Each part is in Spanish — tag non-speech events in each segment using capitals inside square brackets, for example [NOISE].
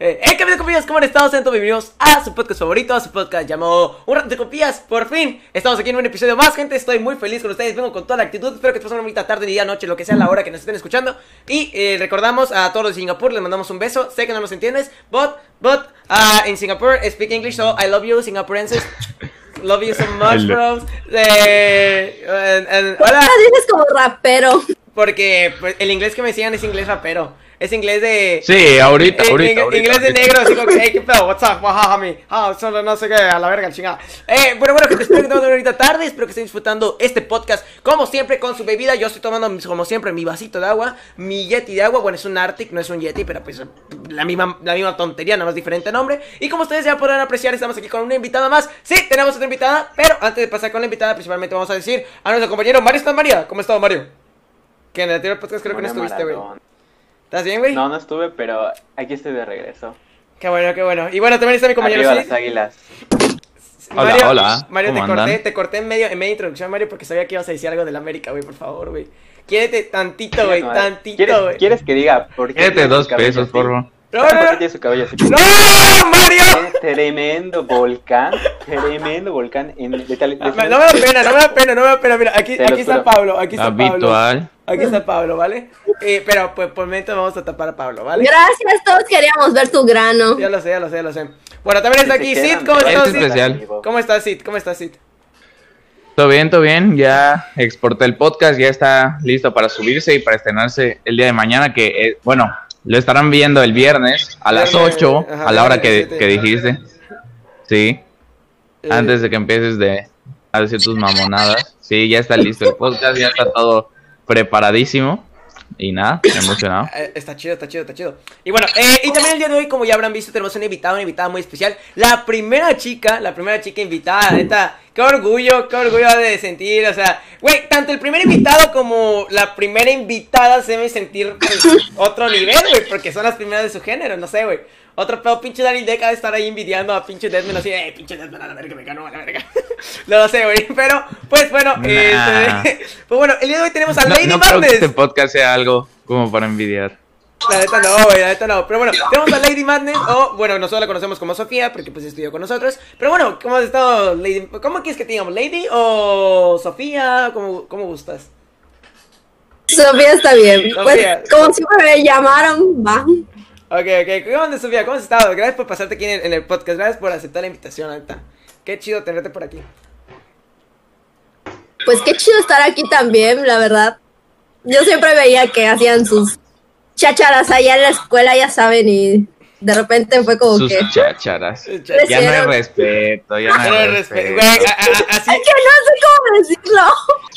Eh, hey, ¿qué compañeros? ¿Cómo han estado? Sean todos bienvenidos a su podcast favorito, a su podcast llamado Un rato de. Por fin, estamos aquí en un episodio más, gente. Estoy muy feliz con ustedes. Vengo con toda la actitud. Espero que te pasen una bonita tarde, día, noche, lo que sea la hora que nos estén escuchando. Y eh, recordamos a todos los de Singapur, les mandamos un beso. Sé que no nos entiendes, but, but, uh, in Singapore, speak English, so I love you, Singaporeans. Love you so much, bros. Eh, and- and- hola. Dices como rapero. Porque pues, el inglés que me decían es inglés rapero. Es inglés de. Sí, ahorita, Eh, ahorita, ing- ahorita, Inglés de ahorita. negro, así como que, hey, qué pedo, what's up, me. Ah, solo no sé qué, a la verga, chingada. Eh, bueno, bueno, que espero que una bonita tarde. Espero que estén disfrutando este podcast, como siempre, con su bebida. Yo estoy tomando, como siempre, mi vasito de agua, mi Yeti de agua. Bueno, es un Arctic, no es un Yeti, pero pues la misma, la misma tontería, nada más diferente nombre. Y como ustedes ya podrán apreciar, estamos aquí con una invitada más. Sí, tenemos otra invitada, pero antes de pasar con la invitada, principalmente vamos a decir a nuestro compañero Mario ¿Estás María. ¿Cómo estás, Mario? Que en el anterior podcast creo que no estuviste, güey. ¿Estás bien, güey? No, no estuve, pero aquí estoy de regreso. Qué bueno, qué bueno. Y bueno, también está mi compañero Arriba Sid. las águilas. Hola, Mario, hola, Mario, te ¿cómo corté, te corté en medio, en medio introducción, Mario, porque sabía que ibas a decir algo del América, güey, por favor, güey. Quiérete tantito, güey, tantito, ¿Quieres, güey. ¿Quieres que diga por qué? Dos pesos, por favor. No, ¿Por no, qué no. tiene su cabello así? ¡No, Mario! Tremendo volcán, tremendo volcán. En, de tal- de- No me da pena, no me da pena, no me da pena. Mira, aquí, aquí está. Pablo, aquí está Pablo. Aquí está Pablo, ¿vale? Eh, pero pues por el momento vamos a tapar a Pablo, ¿vale? Gracias, todos queríamos ver tu grano. Ya lo sé, ya lo sé, ya lo sé. Bueno, también está aquí Sid, ¿cómo estás, Este Sid? especial. ¿Cómo estás, Sid? ¿Cómo estás, Sid? Todo bien, todo bien. Ya exporté el podcast, ya está listo para subirse y para estrenarse el día de mañana, que eh, bueno, lo estarán viendo el viernes a las Viernes, 8, ajá, a la hora que, dijiste. Sí, Eh, antes de que empieces de a decir tus mamonadas. Sí, ya está listo el podcast, ya está todo preparadísimo. Y nada, emocionado. [COUGHS] Eh, Está chido, está chido, está chido. Y bueno, eh, y también el día de hoy, como ya habrán visto, tenemos una invitada, una invitada muy especial. La primera chica, la primera chica invitada, neta. Qué orgullo, qué orgullo de sentir, o sea, güey, tanto el primer invitado como la primera invitada se deben sentir pues, otro nivel, güey, porque son las primeras de su género, no sé, güey. Otro pedo, pinche Dani Deca de estar ahí envidiando a pinche Deadman así, eh, pinche Deadman a la verga, me ganó a la verga. [LAUGHS] no lo sé, güey, pero, pues bueno, Nah. este, [LAUGHS] pues bueno, el día de hoy tenemos a No, Lady no creo que este podcast sea algo como para envidiar. La neta no, güey, la neta no. Pero bueno, tenemos a Lady Madness, o bueno, nosotros la conocemos como Sofía, porque pues estudió con nosotros. Pero bueno, ¿cómo has estado, Lady? ¿Cómo quieres que te digamos? ¿Lady o Sofía? ¿Cómo, cómo gustas? Sofía está bien. Sofía. Pues, como siempre me llamaron, va. Ok, ok, ¿cómo andas, Sofía? ¿Cómo has estado? Gracias por pasarte aquí en el, en el podcast, gracias por aceptar la invitación, la neta. Qué chido tenerte por aquí. Pues qué chido estar aquí también, la verdad. Yo siempre veía que hacían sus chácharas allá en la escuela, ya saben, y de repente fue como Sus que... Es Ya no hay respeto, ya no hay respeto, güey, así. Es que no sé cómo decirlo,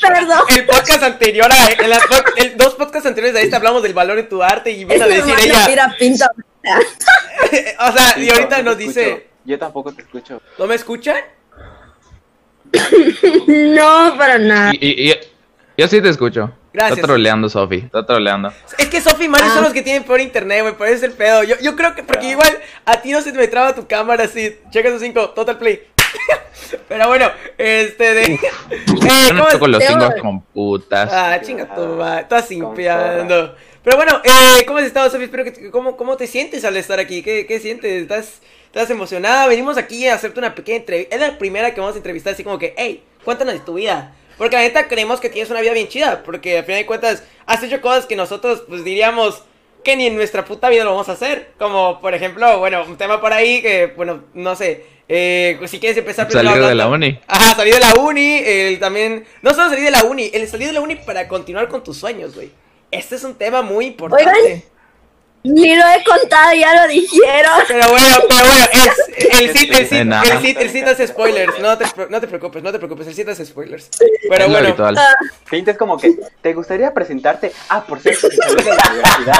[LAUGHS] perdón. El podcast anterior, a, en las pod- el- dos podcasts anteriores de este hablamos del valor de tu arte y viene a decir ella. Mira, pinta. [LAUGHS] o sea, y ahorita nos dice. escucho. Yo tampoco te escucho. ¿No me escuchan? [LAUGHS] No, para nada. Y, y- y- yo sí te escucho. Gracias. Está troleando, Sofi. Está troleando. Es que Sofi y Mario Ah. son los que tienen por internet, güey, por eso es el pedo. Yo, yo creo que, porque Ah. igual a ti no se te traba tu cámara así. Checa esos cinco, total play. [LAUGHS] Pero bueno, este de. [LAUGHS] Eh, Yo no ¿cómo toco los cinco con putas. Ah, chinga tu madre, estás Con simpiando. Pero bueno, eh, ¿cómo has estado, Sofi? Espero que. ¿cómo, ¿Cómo te sientes al estar aquí? ¿Qué, qué sientes? ¿Estás, ¿Estás emocionada? Venimos aquí a hacerte una pequeña entrevista. Es la primera que vamos a entrevistar, así como que, hey, cuéntanos de tu vida. Porque la neta creemos que tienes una vida bien chida. Porque al final de cuentas, has hecho cosas que nosotros, pues diríamos que ni en nuestra puta vida lo vamos a hacer. Como, por ejemplo, bueno, un tema por ahí que, bueno, no sé. Eh, pues, si quieres empezar primero Salir de la uni. Ajá, salir de la uni, el también... No solo salir de la uni, el salir de la uni para continuar con tus sueños, güey. Este es un tema muy importante. Oigan. Ni lo he contado, ya lo dijeron. Pero bueno, pero bueno, es, [LAUGHS] el sit, el nada. el sit, el sit hace spoilers, no te, no te preocupes, no te preocupes, el sit hace spoilers. es Pero lo bueno, habitual. Ah, Pinta es como que, ¿te gustaría presentarte? Ah, por cierto, que de la universidad.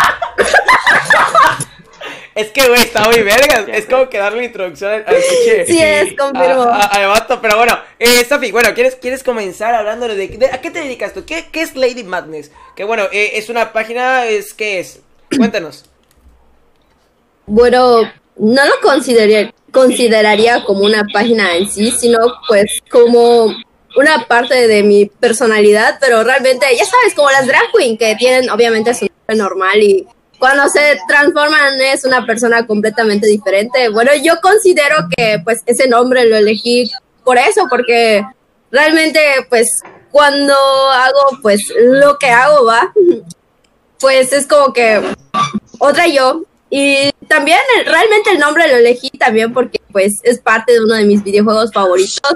es que güey, está muy verga, [LAUGHS] es como que darle introducción al, pinche- Sí es, confirmo. al vato, pero bueno, eh, Sofi, bueno, ¿quieres, ¿quieres comenzar hablándole de, de- a qué te dedicas tú? ¿Qué, qué es Lady Madness? Que bueno, eh, es una página, es, ¿qué es? Cuéntanos. Bueno, no lo consideraría, consideraría como una página en sí, sino pues como una parte de mi personalidad, pero realmente, ya sabes, como las drag queen que tienen obviamente su nombre normal y cuando se transforman es una persona completamente diferente. Bueno, yo considero que pues ese nombre lo elegí por eso, porque realmente pues cuando hago pues lo que hago va, pues es como que otra yo. Y también realmente el nombre lo elegí también porque pues es parte de uno de mis videojuegos favoritos.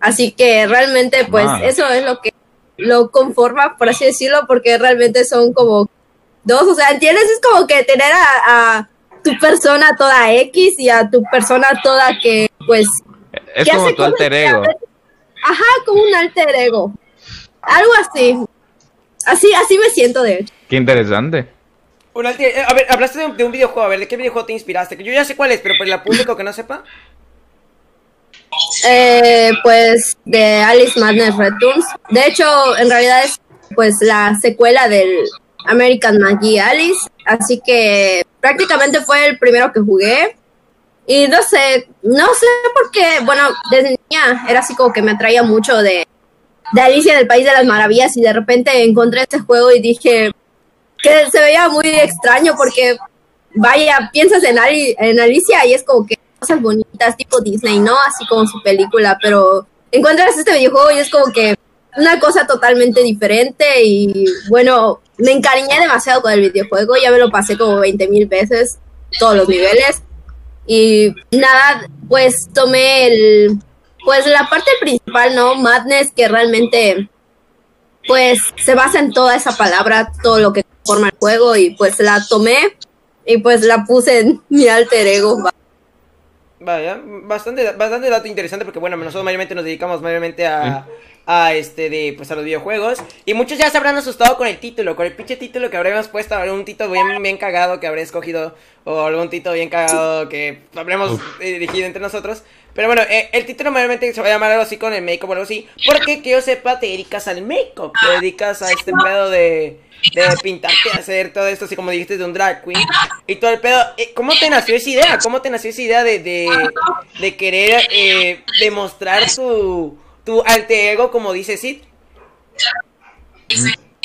Así que realmente pues Ah. eso es lo que lo conforma, por así decirlo, porque realmente son como dos, o sea, ¿entiendes? Es como que tener a, a tu persona toda X y a tu persona toda que pues Es que como tu alter ego. Ajá, como un alter ego. Algo así. Así, así me siento de hecho. Qué interesante. Un alter- eh, a ver, hablaste de un, de un videojuego, a ver, ¿de qué videojuego te inspiraste? Que yo ya sé cuál es, pero para el público que no sepa. Eh, pues de Alice Madness Returns. De hecho, en realidad es pues la secuela del American Magie Alice. Así que prácticamente fue el primero que jugué. Y no sé, no sé por qué, bueno, desde niña era así como que me atraía mucho de, de Alicia en el País de las Maravillas y de repente encontré este juego y dije que se veía muy extraño porque, vaya, piensas en, Ali- en Alicia y es como que cosas bonitas tipo Disney, ¿no? Así como su película, pero encuentras este videojuego y es como que una cosa totalmente diferente y bueno, me encariñé demasiado con el videojuego, ya me lo pasé como 20 mil veces, todos los niveles. Y nada, pues tomé el, pues la parte principal, ¿no? Madness, que realmente, pues se basa en toda esa palabra, todo lo que forma el juego, y pues la tomé y pues la puse en [LAUGHS] mi alter ego. va. Vaya, bastante, bastante dato interesante porque bueno, nosotros mayormente nos dedicamos mayormente a, a este de pues a los videojuegos y muchos ya se habrán asustado con el título, con el pinche título que habríamos puesto, un título bien, bien cagado que habría escogido o algún título bien cagado que habremos eh, dirigido entre nosotros. Pero bueno, eh, el título mayormente se va a llamar algo así con el make-up o algo así, porque que yo sepa te dedicas al make-up, te dedicas a este pedo de, de pintarte, hacer todo esto así como dijiste de un drag queen y todo el pedo. Eh, ¿Cómo te nació esa idea? ¿Cómo te nació esa idea de, de, querer eh, demostrar tu, tu alter ego como dice Sid?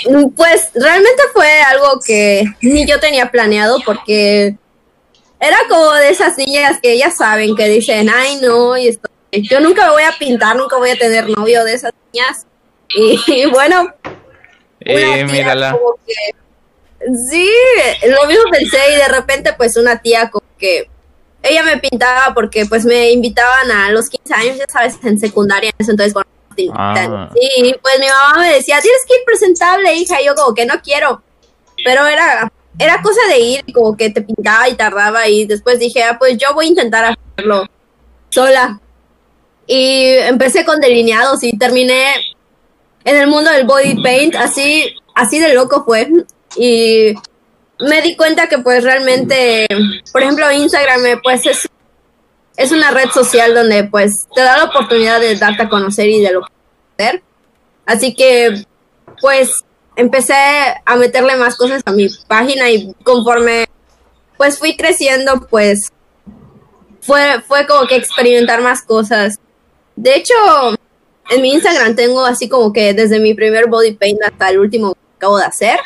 Mm, Pues realmente fue algo que ni yo tenía planeado porque era como de esas niñas que ya saben que dicen, ay no, y esto, yo nunca me voy a pintar, nunca voy a tener novio de esas niñas. Y, y bueno, una Eh, tía mírala. como que- sí, lo mismo pensé y de repente pues una tía como que ella me pintaba porque pues me invitaban a los 15 años, ya sabes, en secundaria, en entonces cuando te invitan. Ah. Sí, pues mi mamá me decía, tienes que ir presentable, hija, y yo como que no quiero. Pero era, era cosa de ir, como que te pintaba y tardaba y después dije, ah, pues yo voy a intentar hacerlo sola. Y empecé con delineados y terminé en el mundo del body paint, así, así de loco fue. Y me di cuenta que pues realmente, por ejemplo, Instagram eh, pues es, es una red social donde pues te da la oportunidad de darte a conocer y de lo que hacer. Así que pues empecé a meterle más cosas a mi página y conforme pues fui creciendo pues fue, fue como que experimentar más cosas. De hecho, en mi Instagram tengo así como que desde mi primer body paint hasta el último que acabo de hacer.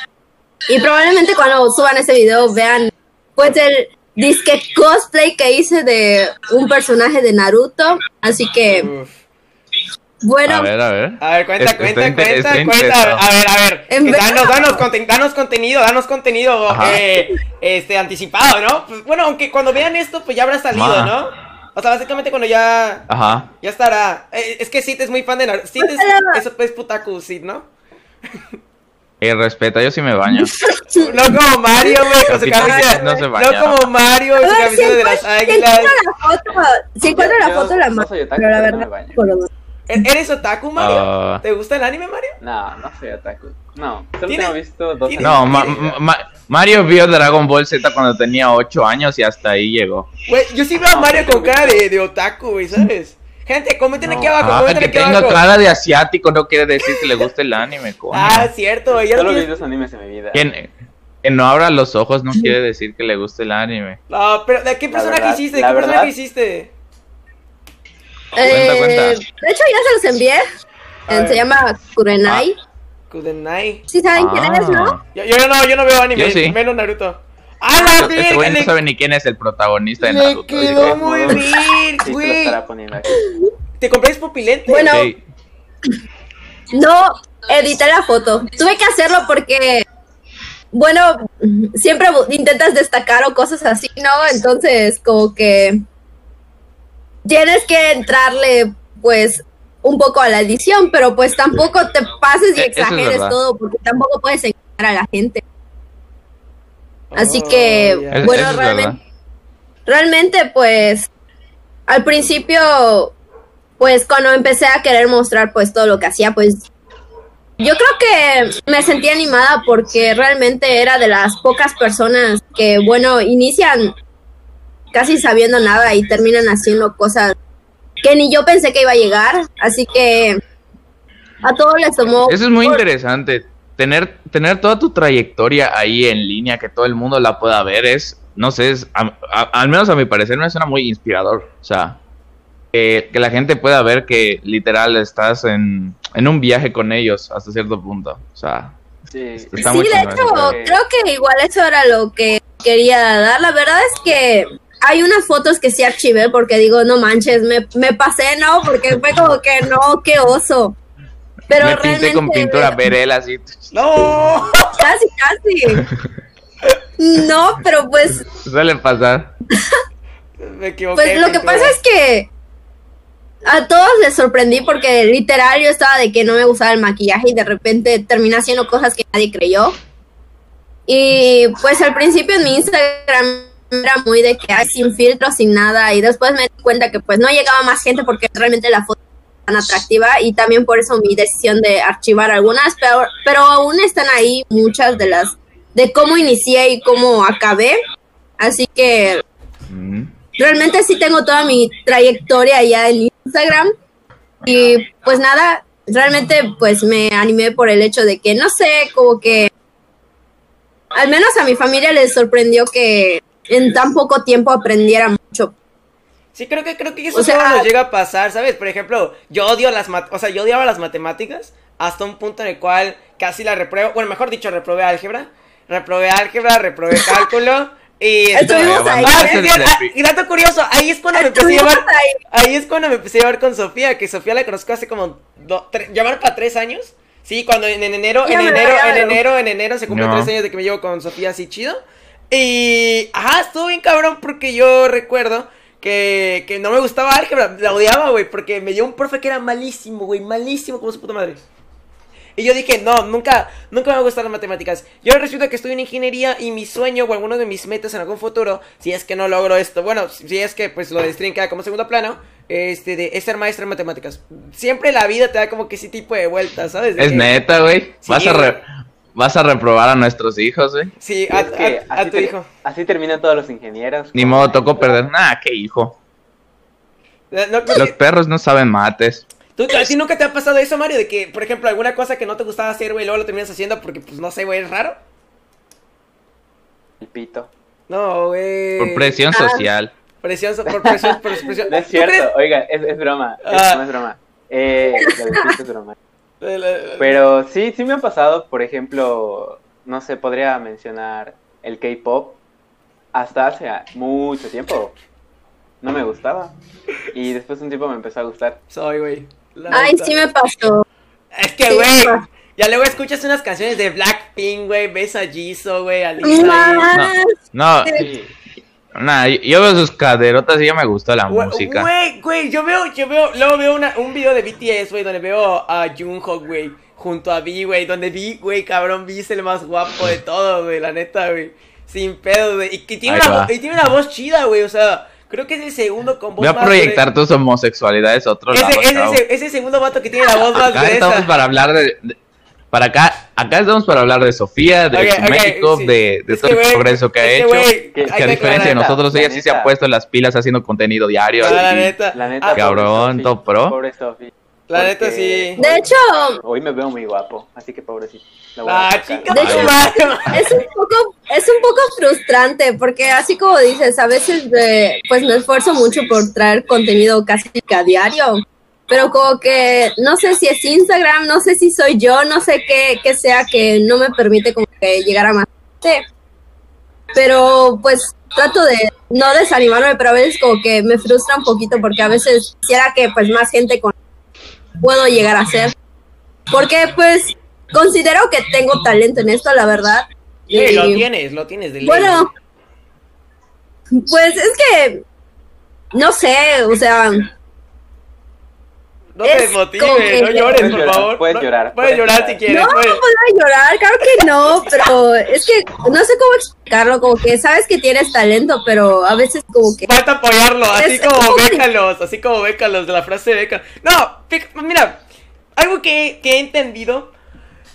Y probablemente cuando suban ese video vean pues el disque cosplay que hice de un personaje de Naruto. Así que. Bueno, A ver, a ver. A ver, cuenta, cuenta, está cuenta, está cuenta. A ver, a ver. En Eh, verdad. Danos, danos, conten- danos contenido, danos contenido eh, este, anticipado, ¿no? Pues, bueno, aunque cuando vean esto, pues ya habrá salido, Ma. ¿no? O sea, básicamente cuando ya, Ajá. ya estará. Eh, es que Sid es muy fan de Naruto. Sid es, eso es putaku, Sid, ¿no? Y respeta, yo sí me baño. [LAUGHS] No como Mario, güey, con su no se No, baña. como Mario, con su a ver, camisa de las si águilas. encuentro la foto, si encuentro la Yo- foto la no otaku, pero la pero no ¿E- ¿Eres otaku, Mario? Ah. ¿Te gusta el anime, Mario? No, no soy otaku. No, solo ¿Tiene- tengo visto dos tiene- No. Ma- Ma- Mario vio Dragon Ball Z cuando tenía 8 años y hasta ahí llegó. Güey, yo sí veo a Mario con cara de, de otaku, güey, ¿sabes? Gente, comenten aquí No. abajo, Ah, comenten que aquí tenga abajo. cara de asiático no quiere decir que le guste el anime, coño. Ah, cierto, güey. ya Solo vi dos animes en mi vida. Que, que no abra los ojos no quiere decir que le guste el anime. No, pero ¿de qué personaje hiciste? ¿Qué la personaje verdad- hiciste? Cuenta, cuenta. Eh, De hecho, ya se los envié. Eh. Se llama Kurenai. Kudenai. ¿Sí saben quién es, no? Ah. Yo, yo no, yo no veo anime, Yo sí. menos Naruto. ¡A la Este güey verga! no sabe ni quién es el protagonista de Le, Naruto. le quedó muy bien, güey. ¿Te compré pupilente? Bueno. No, edité la foto. Tuve que hacerlo porque, bueno, siempre intentas destacar o cosas así, ¿no? Entonces, como que tienes que entrarle, pues, un poco a la edición, pero pues tampoco te pases y Eh, es exageres todo, porque tampoco puedes engañar a la gente. Así Oh, que, bueno, es realmente, realmente, pues, al principio, pues, cuando empecé a querer mostrar, pues, todo lo que hacía, pues, yo creo que me sentí animada porque realmente era de las pocas personas que, bueno, inician casi sabiendo nada y terminan haciendo cosas que ni yo pensé que iba a llegar. Así que a todos les tomó. Eso es muy interesante. Tener, tener toda tu trayectoria ahí en línea, que todo el mundo la pueda ver, es, no sé, es, a- a- al menos a mi parecer me suena muy inspirador. O sea, que, que la gente pueda ver que literal estás en, en un viaje con ellos hasta cierto punto. O sea, Sí. está sí, muy de hecho, creo que igual eso era lo que quería dar. La verdad es que hay unas fotos que sí archivé porque digo, no manches, me, me pasé, ¿no? Porque fue como que no, qué oso. Pero me pinté con pintura verel así. ¡No! Casi, casi. No, pero pues, Suele pasar. Me equivoqué. pues lo que pasa es que a todos les sorprendí porque literal yo estaba de que no me gustaba el maquillaje y de repente terminé haciendo cosas que nadie creyó. Y pues al principio en mi Instagram era muy de que ay, sin filtro, sin nada y después me di cuenta que pues no llegaba más gente porque realmente la foto era tan atractiva y también por eso mi decisión de archivar algunas, pero, pero aún están ahí muchas de las de cómo inicié y cómo acabé. Así que Mm. realmente sí tengo toda mi trayectoria ya en Instagram y pues nada, realmente pues me animé por el hecho de que no sé, como que al menos a mi familia les sorprendió que en tan poco tiempo aprendiera mucho. Sí, creo que creo que eso O sea- solo nos llega a pasar, ¿sabes? Por ejemplo, yo odio las mat o sea, yo odiaba las matemáticas hasta un punto en el cual casi la repruebo, bueno, mejor dicho, reprobé álgebra, reprobé álgebra, reprobé [LAUGHS] cálculo y Estuvimos ahí, Ah, y dato curioso, ahí es cuando me empecé a llevar ahí. Ahí es cuando me empecé a llevar con Sofía, que Sofía la conozco hace como do, tre- van para tres años. Sí, cuando en, en enero, en enero, en enero, en enero se cumplen No. tres años de que me llevo con Sofía así chido. Y ajá, estuvo bien cabrón porque yo recuerdo que, que no me gustaba álgebra, la odiaba, güey, porque me dio un profe que era malísimo, güey, malísimo como su puta madre. Y yo dije, no, nunca, nunca me va a gustar las matemáticas. Yo resulta que estoy en ingeniería y mi sueño o alguno de mis metas en algún futuro, si es que no logro esto, bueno, si es que pues lo de string queda como segundo plano, este, de, es ser maestra en matemáticas. Siempre la vida te da como que ese tipo de vueltas, ¿sabes? De Es que- neta, güey. Sí, vas, a re- vas a reprobar a nuestros hijos, güey. Sí, a, es que a- a así tu hijo. Así terminan todos los ingenieros. Ni modo, tocó perder. Nah, qué hijo. No, Los que- perros no saben mates. ¿Tú, ¿A ti nunca te ha pasado eso, Mario? De que, por ejemplo, alguna cosa que no te gustaba hacer, güey, luego lo terminas haciendo porque, pues, no sé, güey, es raro. El pito. No, güey. Por presión Ah. social. Presión, por presión, por presión. [LAUGHS] No es ¿Tú cierto, oiga, es, es broma. Es, Ah. no es broma. Eh, es broma. Pero [LAUGHS] sí, sí me ha pasado, por ejemplo, no sé, podría mencionar el K-pop. Hasta hace mucho tiempo no me gustaba. Y después de un tiempo me empezó a gustar. Soy, güey. Ay, sí me pasó. Es que, güey. Ya luego escuchas unas canciones de Blackpink, güey. Ves a Jisoo, güey. A Lisa. Más. No, Sí. Nah, yo- veo sus caderotas y ya me gustó la Güey, música. Güey, güey, yo veo, yo veo, luego veo una, un video de BTS, güey, donde veo a Jungkook, güey, junto a V, güey, donde V, güey, cabrón, V es el más guapo de todo, güey, la neta, güey, sin pedo, güey, y que tiene Ahí una, y tiene una voz chida, güey, o sea, creo que es el segundo con voz Voy a proyectar tus homosexualidades a otro gruesa. lado. Ese, ese, ese, ese segundo vato que tiene la voz más Acá estamos gruesa. para hablar de, de- Para acá, acá estamos para hablar de Sofía, de Ok, su ok, México, sí. de, de Es todo el progreso que ha es que, hecho. Que- a diferencia de nosotros, la ella sí se ha puesto las pilas haciendo contenido diario. La neta. La neta, Ah, pobre Cabrón, top pro. Pobre Sofi. La neta, Porque sí. De hecho, Hoy me veo muy guapo, así que pobrecito. Ah, chica, De hecho- es un poco es un poco frustrante porque así como dices a veces eh, pues me esfuerzo mucho por traer contenido casi a diario pero como que no sé si es Instagram no sé si soy yo no sé qué, qué sea que no me permite como que llegar a más gente pero pues trato de no desanimarme, pero a veces como que me frustra un poquito porque a veces quisiera que pues más gente con puedo llegar a ser. Porque pues considero que tengo talento en esto, la verdad. Sí, lo Y, tienes, lo tienes de ley. bueno, pues es que no sé, o sea, No te es como desmotives, no llores, Puedes por llorar, favor. puedes No- llorar, Puedes puedes llorar si quieres. no puedes- puedo llorar, claro que no, pero es que no sé cómo explicarlo, como que sabes que tienes talento, pero a veces como que Falta apoyarlo, así Es- como como- bécalos, así como bécalos de la frase de beca. No, mira, algo que, que he entendido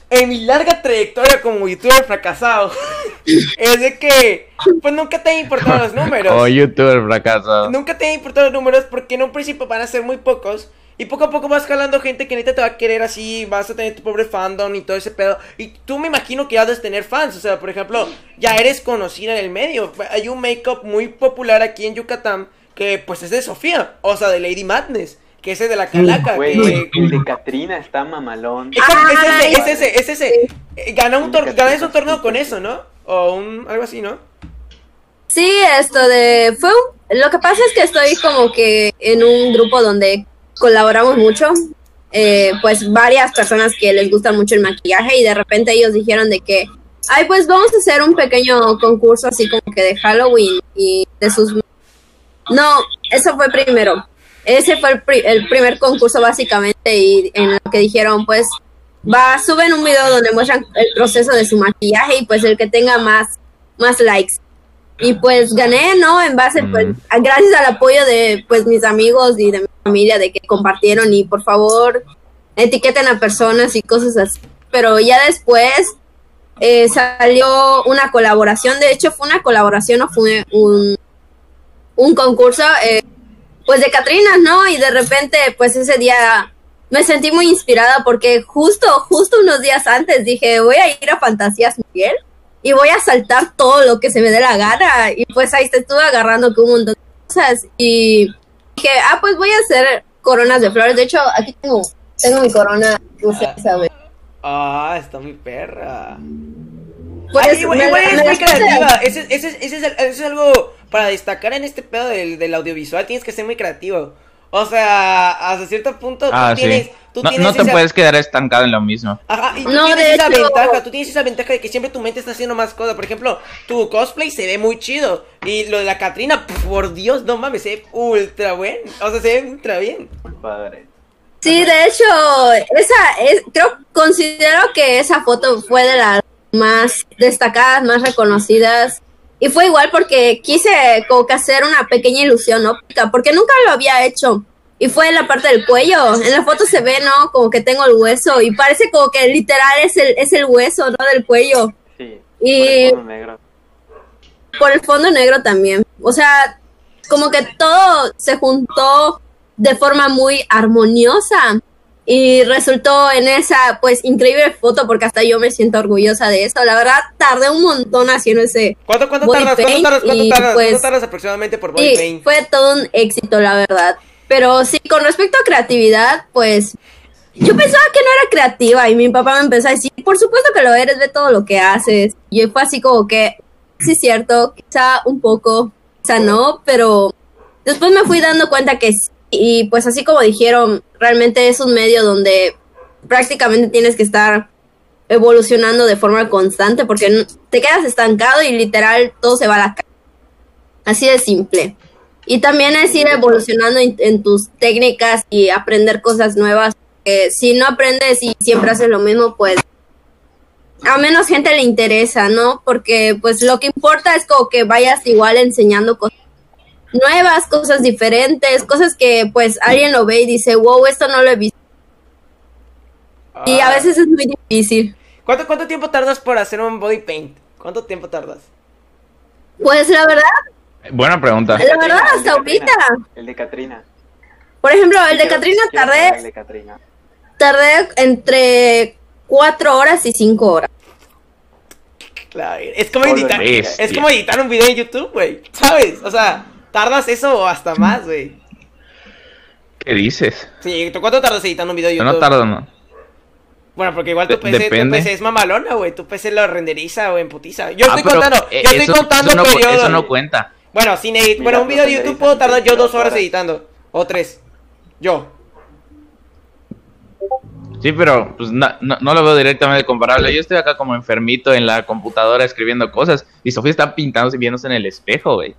en mi larga trayectoria como youtuber fracasado [LAUGHS] es de que, pues nunca te han importado los números. O youtuber fracasado. Nunca te han importado los números porque en un principio van a ser muy pocos. Y poco a poco vas jalando gente que neta te va a querer así, vas a tener tu pobre fandom y todo ese pedo. Y tú me imagino que ya debes tener fans. O sea, por ejemplo, ya eres conocida en el medio. Hay un make-up muy popular aquí en Yucatán que pues es de Sofía, o sea, de Lady Madness, que es el de la calaca. Güey, que- el de Katrina está mamalón. Exacto, es ese, es ese, es ese. Eh, Ganó un, tor- ganaste un torneo con eso, ¿no? O un, algo así, ¿no? Sí, esto de fue un- lo que pasa es que estoy como que en un grupo donde colaboramos mucho, eh, pues varias personas que les gusta mucho el maquillaje y de repente ellos dijeron de que, ay, pues vamos a hacer un pequeño concurso así como que de Halloween y de sus... No, eso fue primero. Ese fue el, pri- el primer concurso básicamente y en lo que dijeron, pues va, suben un video donde muestran el proceso de su maquillaje y pues el que tenga más, más likes. Y pues gané, ¿no? En base, pues, Mm. a- gracias al apoyo de pues mis amigos y de mi familia de que compartieron y por favor etiqueten a personas y cosas así. Pero ya después eh, salió una colaboración, de hecho fue una colaboración o fue un, un concurso, eh, pues de Catrinas, ¿no? Y de repente, pues ese día me sentí muy inspirada porque justo, justo unos días antes dije, voy a ir a Fantasías Miguel y voy a saltar todo lo que se me dé la gana. Y pues ahí te estuve agarrando con un montón de cosas y dije, ah, pues voy a hacer coronas de flores. De hecho, aquí tengo, tengo mi corona. Ah, está muy perra. Pues, Ay, igual, me- igual me eres muy creativa. Ese, ese, ese, es, el- ese es algo para destacar en este pedo del, del audiovisual. Tienes que ser muy creativo. O sea, hasta cierto punto tú Ah, tienes. sí. Tú No, te esa- puedes quedar estancado en lo mismo. Ajá, y tú No, tienes de esa hecho- ventaja, tú tienes esa ventaja de que siempre tu mente está haciendo más cosas. Por ejemplo, tu cosplay se ve muy chido. Y lo de la Katrina, pf, por Dios, no mames, se ve ultra bueno. O sea, se ve ultra bien. Padre. Sí, de hecho, esa es, creo, considero que esa foto fue de las más destacadas, más reconocidas. Y fue igual porque quise como que hacer una pequeña ilusión óptica, porque nunca lo había hecho. Y fue en la parte del cuello. En la foto se ve, ¿no? Como que tengo el hueso. Y parece como que literal es el, es el hueso, ¿no? Del cuello. Sí. Y- por el fondo negro. Por el fondo negro también. O sea, como que todo se juntó de forma muy armoniosa. Y resultó en esa, pues, increíble foto, porque hasta yo me siento orgullosa de eso. La verdad, tardé un montón haciendo ese. ¿Cuánto, cuánto Body tardas? ¿Cuánto paint tardas? ¿Cuánto y, tardas? pues, ¿Cuánto tardas aproximadamente por body Sí, paint? fue todo un éxito, la verdad. Pero sí, con respecto a creatividad, pues yo pensaba que no era creativa y mi papá me empezó a decir, por supuesto que lo eres, ve todo lo que haces. Y fue así como que, sí es cierto, quizá un poco, quizá no, pero después me fui dando cuenta que sí. Y pues así como dijeron, realmente es un medio donde prácticamente tienes que estar evolucionando de forma constante porque te quedas estancado y literal todo se va a la cara. Así de simple. Y también es ir evolucionando en, tus técnicas y aprender cosas nuevas. si no aprendes y siempre haces lo mismo, pues a menos gente le interesa, ¿no? Porque pues lo que importa es como que vayas igual enseñando cosas nuevas, cosas diferentes, cosas que pues alguien lo ve y dice, wow, esto no lo he visto. Y a Ah. veces es muy difícil. ¿Cuánto, ¿Cuánto tiempo tardas por hacer un body paint? ¿Cuánto tiempo tardas? Pues la verdad, Buena pregunta. La verdad, hasta ahorita. Katrina, El de Katrina. por ejemplo, el de Katrina tardé, El de Katrina. tardé entre cuatro horas y cinco horas. Claro, es como editar, es como editar un video en YouTube, güey. ¿Sabes? O sea, tardas eso o hasta más, güey. ¿Qué dices? Sí, ¿tú cuánto tardas editando un video Yo YouTube? no tardo, no. Bueno, porque igual tu De- PC, tu. PC es mamalona, güey. Tu PC lo renderiza o en putiza. Yo Ah, estoy contando, yo estoy eso- contando eso no, periodos. eso no cuenta. Bueno, sin edit. Bueno, un video de pues, YouTube puedo tardar yo dos horas. editando. O tres. Yo. Sí, pero pues no, no, no lo veo directamente comparable. Yo estoy acá como enfermito en la computadora escribiendo cosas y Sofía está pintándose y viéndose en el espejo, güey.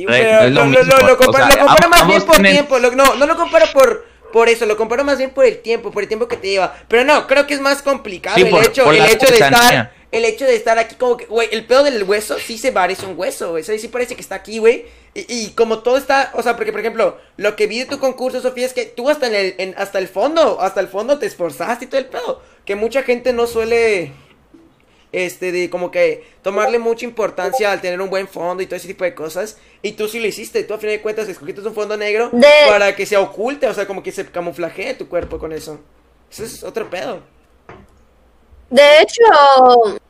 Sí, pero lo lo, lo, mismo, lo, lo o comparo, sea, más bien por tiempo. no, no lo comparo por, por eso, lo comparo más bien por el tiempo, por el tiempo que te lleva. Pero no, creo que es más complicado Sí, el por- hecho, por el hecho de estar, el hecho de estar aquí como que, güey, el pedo del hueso sí se parece un hueso, güey. Sí parece que está aquí, güey. Y, y como todo está, o sea, porque por ejemplo, lo que vi de tu concurso, Sofía, es que tú hasta en el, en- hasta el fondo, hasta el fondo te esforzaste y todo el pedo. Que mucha gente no suele este, de como que tomarle mucha importancia al tener un buen fondo y todo ese tipo de cosas. Y tú sí lo hiciste, tú a fin de cuentas escogiste un fondo negro De- para que se oculte, o sea, como que se camuflajee tu cuerpo con eso. Eso es otro pedo. De hecho,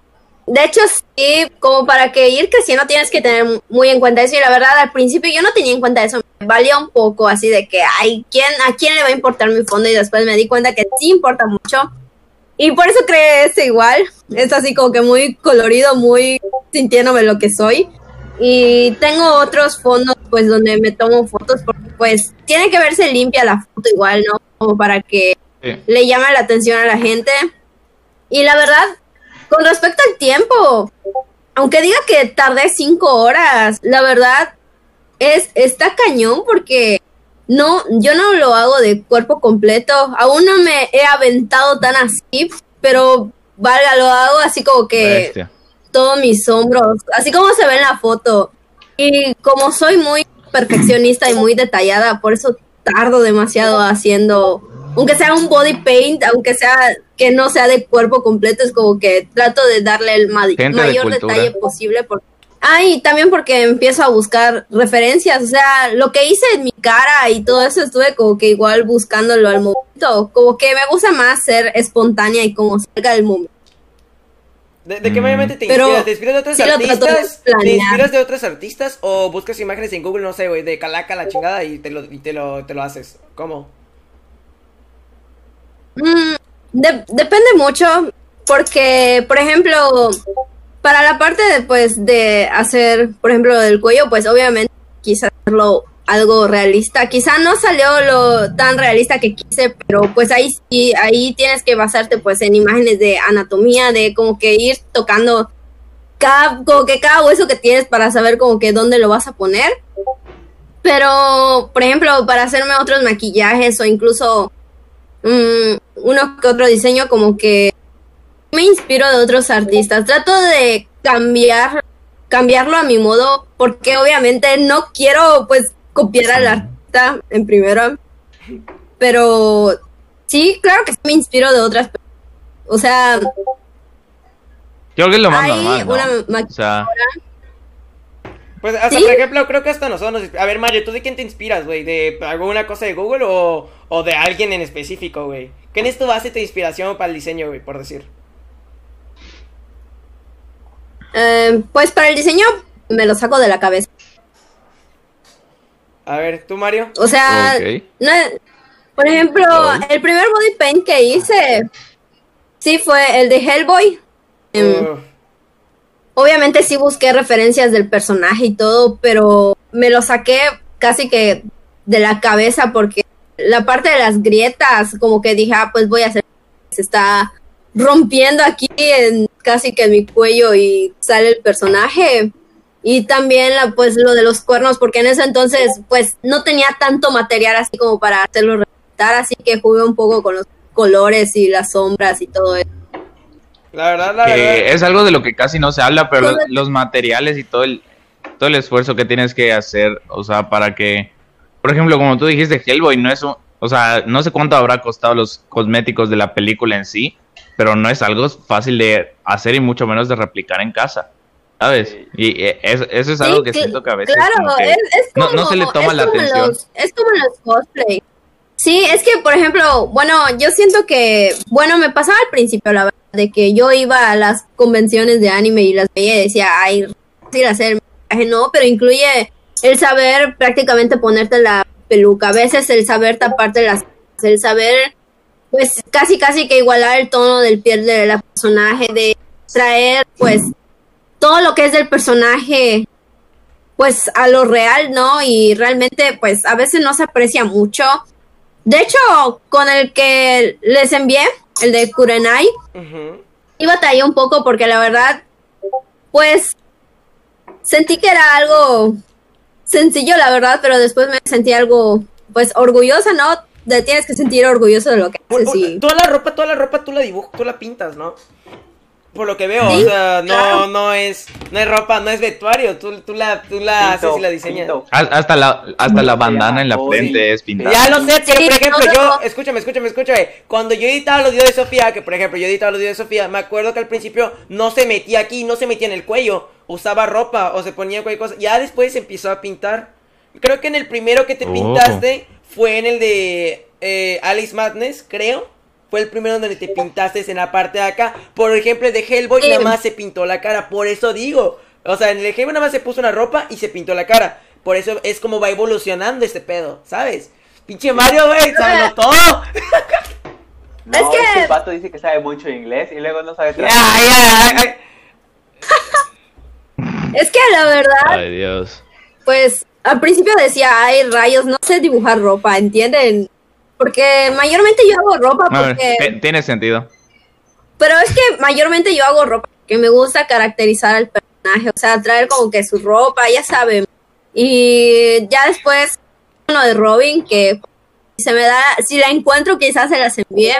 de hecho sí, como para que ir creciendo tienes que tener muy en cuenta eso y la verdad al principio yo no tenía en cuenta eso, me valía un poco así de que, ay, ¿quién, ¿a quién le va a importar mi fondo? Y después me di cuenta que sí importa mucho y por eso creé ese igual, es así como que muy colorido, muy sintiéndome lo que soy y tengo otros fondos pues donde me tomo fotos porque pues tiene que verse limpia la foto igual, ¿no? Como para que Sí. le llame la atención a la gente. Y la verdad, con respecto al tiempo, aunque diga que tardé cinco horas, la verdad es está cañón porque no, yo no lo hago de cuerpo completo. Aún no me he aventado tan así, pero valga, lo hago así como que Bestia. todos mis hombros, así como se ve en la foto. Y como soy muy perfeccionista y muy detallada, por eso tardo demasiado haciendo, aunque sea un body paint, aunque sea que no sea de cuerpo completo, es como que trato de darle el ma- Gente de mayor detalle posible. Por... Ah, y también porque empiezo a buscar referencias, o sea, lo que hice en mi cara y todo eso estuve como que igual buscándolo al momento, como que me gusta más ser espontánea y como salga del momento. ¿De, de qué Mm. manera te Pero inspiras? ¿Te inspiras de otros sí de artistas? ¿Te inspiras de otros artistas? ¿O buscas imágenes en Google, no sé, güey, de calaca la chingada y te lo, y te lo, te lo haces? ¿Cómo? Mm, de- depende mucho, porque, por ejemplo, para la parte de, pues, de hacer, por ejemplo, del cuello, pues obviamente quise hacerlo algo realista. Quizá no salió lo tan realista que quise, pero pues ahí sí, ahí tienes que basarte pues en imágenes de anatomía, de como que ir tocando cada, que cada hueso que tienes para saber como que dónde lo vas a poner. Pero, por ejemplo, para hacerme otros maquillajes o incluso mm, uno que otro diseño como que me inspiro de otros artistas. Trato de cambiar cambiarlo a mi modo porque obviamente no quiero pues copiar al artista en primero. Pero sí, claro que sí me inspiro de otras personas. O sea, Yo creo que es lo más hay normal, ¿no? una O maquilladora sea, Pues hasta, ¿Sí? por ejemplo, creo que hasta nosotros nos... A ver, Mario, ¿tú de quién te inspiras, güey? ¿De alguna cosa de Google o, o de alguien en específico, güey? ¿Quién es tu base de inspiración para el diseño, güey, por decir? Eh, pues para el diseño me lo saco de la cabeza. A ver, ¿tú, Mario? O sea, no, por ejemplo, el primer body paint que hice, sí fue el de Hellboy. Em, Uh, obviamente sí busqué referencias del personaje y todo, pero me lo saqué casi que de la cabeza porque la parte de las grietas, como que dije, ah, pues voy a hacer, se está rompiendo aquí en casi que en mi cuello y sale el personaje. Y también la, pues lo de los cuernos, porque en ese entonces pues no tenía tanto material así como para hacerlo representar, así que jugué un poco con los colores y las sombras y todo eso. la verdad, la que verdad... es algo de lo que casi no se habla, pero los materiales y todo el, todo el esfuerzo que tienes que hacer, o sea, para que, por ejemplo, como tú dijiste, Hellboy no es un, o sea, no sé cuánto habrá costado los cosméticos de la película en sí, pero no es algo fácil de hacer y mucho menos de replicar en casa, ¿sabes? Y eh, es- eso es algo Sí, que cl- siento que a veces Claro, como que es, como, no se le toma es la como en atención. los- es como los cosplay. Sí, es que, por ejemplo, bueno, yo siento que, bueno, me pasaba al principio, la verdad, de que yo iba a las convenciones de anime y las veía y decía, ay, fácil hacer maquillaje, no, pero incluye el saber prácticamente ponerte la peluca, a veces el saber taparte las, el saber pues casi casi que igualar el tono del piel de la personaje, de traer pues todo lo que es del personaje pues a lo real, ¿no? Y realmente pues a veces no se aprecia mucho. De hecho, con el que les envié, el de Kurenai, Ujú. y batallé un poco porque la verdad, pues sentí que era algo sencillo, la verdad, pero después me sentí algo, pues orgullosa, ¿no? Te tienes que sentir orgulloso de lo que haces. Y- Toda la ropa, toda la ropa tú la dibujas, tú la pintas, ¿no? Por lo que veo, Sí, o sea, no, claro. no es, no es ropa, no es vestuario, tú, tú la, tú la haces y la diseñas. pinto. Hasta la, hasta la bandana en la frente sí. es pintada. Ya lo sé, pero Sí, por ejemplo, no, yo, no. escúchame, escúchame, escúchame. Cuando yo editaba los videos de Sofía, que por ejemplo yo editaba los videos de Sofía, me acuerdo que al principio no se metía aquí, no se metía en el cuello, usaba ropa o se ponía cualquier cosa. Ya después se empezó a pintar. Creo que en el primero que te Oh. pintaste fue en el de eh, Alice Madness, creo. Fue el primero donde te pintaste en la parte de acá. Por ejemplo, el de Hellboy nada más se pintó la cara. Por eso digo. O sea, en el de Hellboy nada más se puso una ropa y se pintó la cara. Por eso es como va evolucionando este pedo, ¿sabes? Pinche Mario, güey, sábelo todo. No, Es que- el pato dice que sabe mucho inglés y luego no sabe Ya, traducir. ya, ya. Es que la verdad, Ay, Dios. pues al principio decía, ay rayos, no sé dibujar ropa, ¿entienden? Porque mayormente yo hago ropa ver, porque... ti- tiene sentido. Pero es que mayormente yo hago ropa que me gusta caracterizar al personaje, o sea, traer como que su ropa, ya saben. Y ya después uno de Robin que se me da, si la encuentro quizás se las envíe.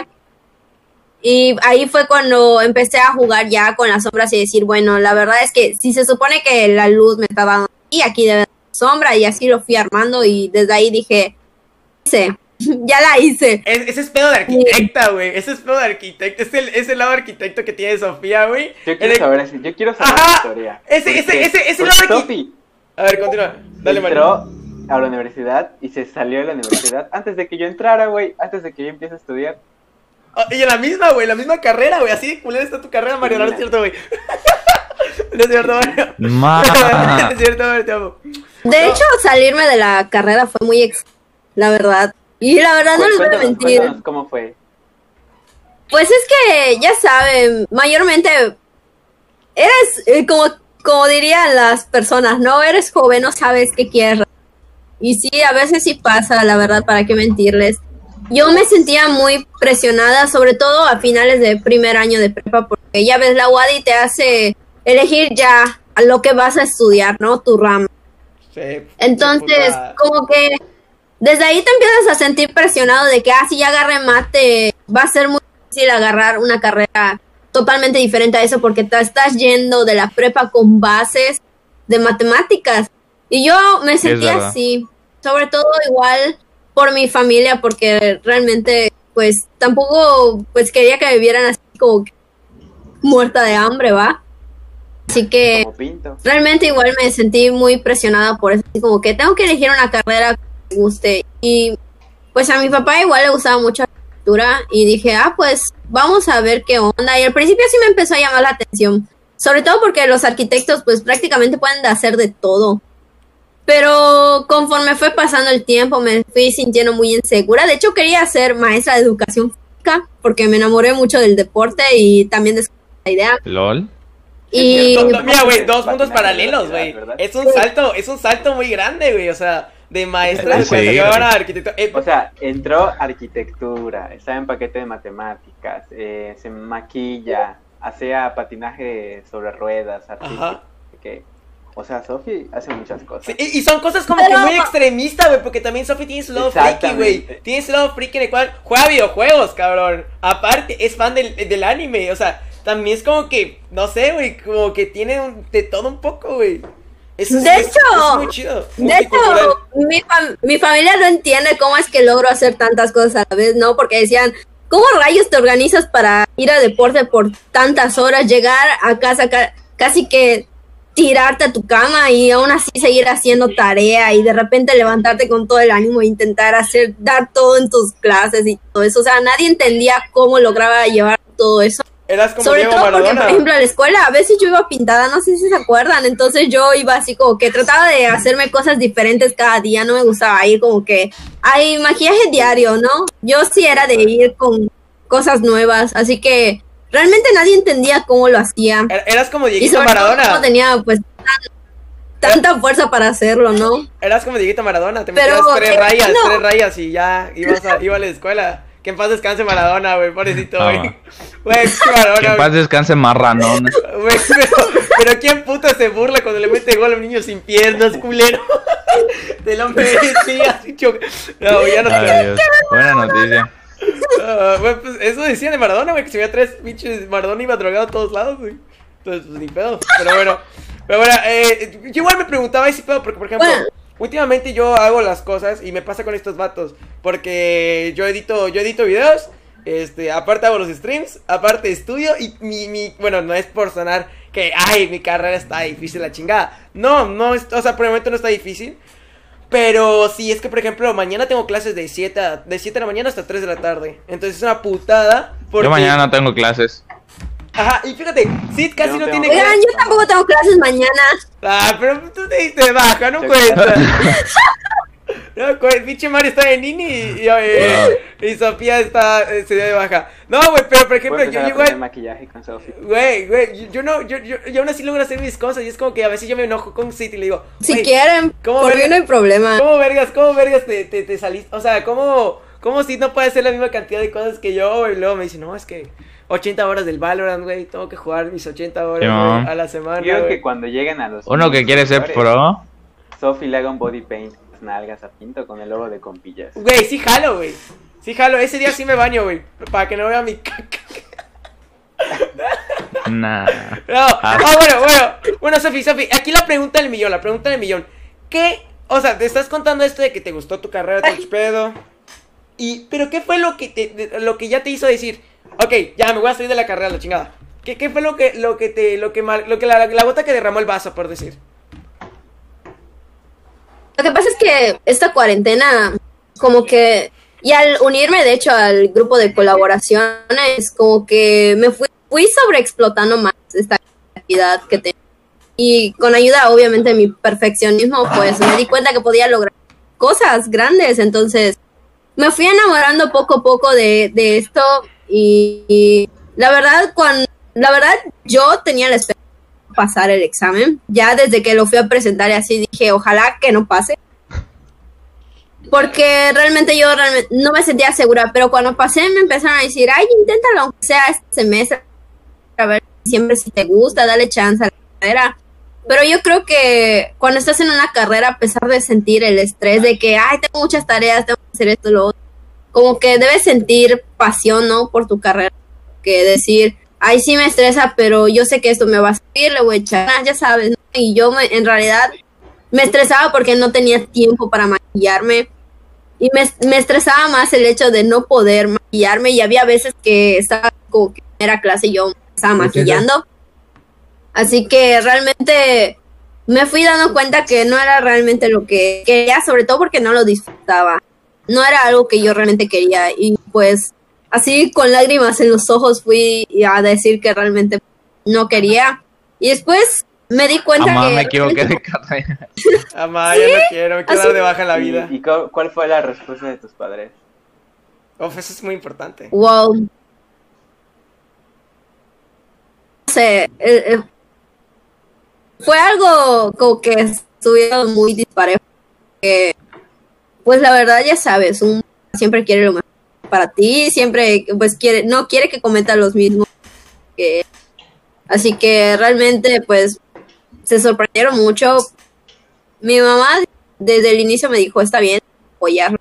Y ahí fue cuando empecé a jugar ya con las sombras y decir, bueno, la verdad es que si se supone que la luz me está dando aquí, aquí debe haber sombra y así lo fui armando y desde ahí dije, hice, [LAUGHS] ya la hice. Es- ese es pedo de arquitecta, güey. Ese es pedo de arquitecta. Es el, es el lado arquitecto que tiene Sofía, güey. Yo quiero el- saber, así- yo quiero saber la historia. ese- ese- ese- ese lado aquí- Sophie A ver, continúa. Dale, Mario. entró a la universidad y se salió de la universidad antes de que yo entrara, güey, antes de que yo empiece a estudiar. Ah, y en la misma, güey, la misma carrera, güey. Así de culera está tu carrera, Mario. No, no es cierto, güey. [LAUGHS] No es cierto, Mario. [LAUGHS] No es cierto, Mario, te amo. De hecho, salirme de la carrera fue muy ex, la verdad. Y la verdad no les voy a mentir. cómo fue. Pues es que, ya saben, mayormente eres, eh, como, como dirían las personas, ¿no? Eres joven, no sabes qué quieres. Y sí, a veces sí pasa, la verdad, para qué mentirles. Yo me sentía muy presionada, sobre todo a finales de primer año de prepa, porque ya ves, la UADI te hace elegir ya a lo que vas a estudiar, ¿no? Tu rama. Sí, Entonces, como que desde ahí te empiezas a sentir presionado de que, ah, si ya agarré mate, va a ser muy difícil agarrar una carrera totalmente diferente a eso porque te estás yendo de la prepa con bases de matemáticas. Y yo me sentía así, sobre todo igual por mi familia, porque realmente, pues, tampoco, pues, quería que me vieran así como que muerta de hambre, ¿va? Así que realmente igual me sentí muy presionada por eso, así como que tengo que elegir una carrera guste. Y pues a mi papá igual le gustaba mucho la arquitectura y dije, ah, pues vamos a ver qué onda. Y al principio sí me empezó a llamar la atención, sobre todo porque los arquitectos pues prácticamente pueden hacer de todo. Pero conforme fue pasando el tiempo me fui sintiendo muy insegura. De hecho quería ser maestra de educación física porque me enamoré mucho del deporte y también de la idea. LOL. Y mira, güey, dos mundos patinaje paralelos, güey. Es un salto, es un salto muy grande, güey. O sea, de maestra de Sí. a arquitecto. Eh, O sea, entró arquitectura, estaba en paquete de matemáticas, eh, se maquilla, hacía patinaje sobre ruedas, artístico. O sea, Sofi hace muchas cosas. Sí, y, son cosas como Pero- que muy extremistas, güey, porque también Sophie tiene su lado friki, güey. Tiene su lado friki en el cual juega videojuegos, cabrón. Aparte, es fan del, del anime, o sea, también es como que, no sé, güey, como que tiene un- de todo un poco, güey. Eso De es- hecho, es muy chido. De hecho, mi, fam- mi familia no entiende cómo es que logro hacer tantas cosas a la vez, ¿no? Porque decían, ¿cómo rayos te organizas para ir a deporte por tantas horas, llegar a casa ca- casi que tirarte a tu cama y aún así seguir haciendo tarea y de repente levantarte con todo el ánimo e intentar hacer, dar todo en tus clases y todo eso? O sea, nadie entendía cómo lograba llevar todo eso. Eras como Sobre Diego todo porque, Maradona. por ejemplo, a la escuela a veces yo iba pintada, no sé si se acuerdan, entonces yo iba así como que trataba de hacerme cosas diferentes cada día, no me gustaba ir como que, hay maquillaje diario, ¿no? Yo sí era de ir con cosas nuevas, así que realmente nadie entendía cómo lo hacía. Er- Eras como Dieguito Maradona. no tenía pues tan- tanta fuerza para hacerlo, ¿no? Eras como Dieguito Maradona. Te Pero, metías tres eh, rayas, no. tres rayas y ya ibas a, iba a la escuela. Que en paz descanse Maradona, güey, pobrecito, Ah, güey. va. [LAUGHS] Güey, qué Que Maradona, en paz descanse marranón. Güey, pero, pero ¿quién puta se burla cuando le mete gol a un niño sin piernas, culero? Te lo merecía, así choca. No, ya no Ay, te... Dios. Buena noticia. Ah, güey, pues eso decían de Maradona, güey, que si había tres pinches Maradona iba drogado a todos lados, güey. Entonces, pues ni pedo. Pero bueno, pero bueno, eh, yo igual me preguntaba ese pedo, porque por ejemplo, Bueno. Últimamente yo hago las cosas y me pasa con estos vatos. Porque yo edito, yo edito videos, este, aparte hago los streams, aparte estudio y mi, mi, bueno, no es por sonar que, ay, mi carrera está difícil la chingada. No, no, es- o sea, por el momento no está difícil. Pero sí, es que por ejemplo, mañana tengo clases de 7, a- de 7 de la mañana hasta 3 de la tarde. Entonces es una putada. Porque... Yo mañana no tengo clases. Ajá, y fíjate, Sid casi no no tiene Oigan, clases. yo tampoco tengo clases mañana. Ah, pero tú te diste de baja, no cuenta. [LAUGHS] No, cu- pinche Mario está en Nini y, y, eh, y Sofía está, eh, se dio de baja. No, güey, pero por ejemplo, yo igual. maquillaje con. Güey, güey, yo, yo no, yo, yo, yo aún así logro hacer mis cosas y es como que a veces yo me enojo con Sid y le digo, Si "Güey, quieren, ¿cómo por verga- mí no hay problema. ¿Cómo vergas, cómo vergas te, te, te saliste? O sea, ¿cómo, ¿cómo si no puede hacer la misma cantidad de cosas que yo? Y luego me dice, no, es que 80 horas del Valorant, güey, tengo que jugar mis 80 horas Sí, güey, mamá. a la semana, Quiero güey". que cuando lleguen a los. Uno que quiere ser pro. Sophie le haga un body paint nalgas a Pinto con el logo de compillas. Güey, sí jalo, güey. Sí jalo, ese día sí me baño, güey, para que no vea mi [LAUGHS] caca. Nah. No, ah, bueno, bueno, bueno, Sofi, Sofi, aquí la pregunta del millón, la pregunta del millón. ¿Qué, o sea, te estás contando esto de que te gustó tu carrera, tu pedo? Y, pero ¿qué fue lo que te, lo que ya te hizo decir, ok, ya me voy a salir de la carrera, la chingada? ¿Qué, qué fue lo que, lo que te, lo que, mar- lo que la, la gota que derramó el vaso, por decir? Lo que pasa es que esta cuarentena, como que, y al unirme de hecho al grupo de colaboraciones, como que me fui, fui sobreexplotando más esta actividad que tenía. Y con ayuda, obviamente, de mi perfeccionismo, pues me di cuenta que podía lograr cosas grandes. Entonces, me fui enamorando poco a poco de, de esto. Y, y la verdad, cuando, la verdad, yo tenía la esperanza de pasar el examen. Ya desde que lo fui a presentar y así dije, ojalá que no pase. Porque realmente yo realmente no me sentía segura, pero cuando pasé me empezaron a decir, ay, inténtalo aunque sea este semestre, a ver siempre si te gusta, dale chance a la carrera. Pero yo creo que cuando estás en una carrera, a pesar de sentir el estrés de que, ay, tengo muchas tareas, tengo que hacer esto, lo otro, como que debes sentir pasión, ¿no? Por tu carrera. Que decir, ay, sí me estresa, pero yo sé que esto me va a servir, le voy a echar, ya sabes, ¿no? Y yo me- en realidad me estresaba porque no tenía tiempo para maquillarme. Y me, me estresaba más el hecho de no poder maquillarme. Y había veces que estaba como que era clase y yo estaba maquillando. Así que realmente me fui dando cuenta que no era realmente lo que quería, sobre todo porque no lo disfrutaba. No era algo que yo realmente quería. Y pues así con lágrimas en los ojos fui a decir que realmente no quería. Y después me di cuenta Mamá, que me equivoqué de carrera. [LAUGHS] Amá, ya no quiero, me quiero Así- dar de baja en la ¿Y, vida. y cu- cuál fue la respuesta de tus padres? Uf, eso es muy importante. Wow. No sé, eh, eh, fue algo como que estuvieron muy disparejo. que, pues la verdad ya sabes, un siempre quiere lo mejor para ti, siempre pues quiere, no quiere que cometa los mismos que él. Así que realmente pues se sorprendieron mucho. Mi mamá desde el inicio me dijo, está bien, apoyarlo.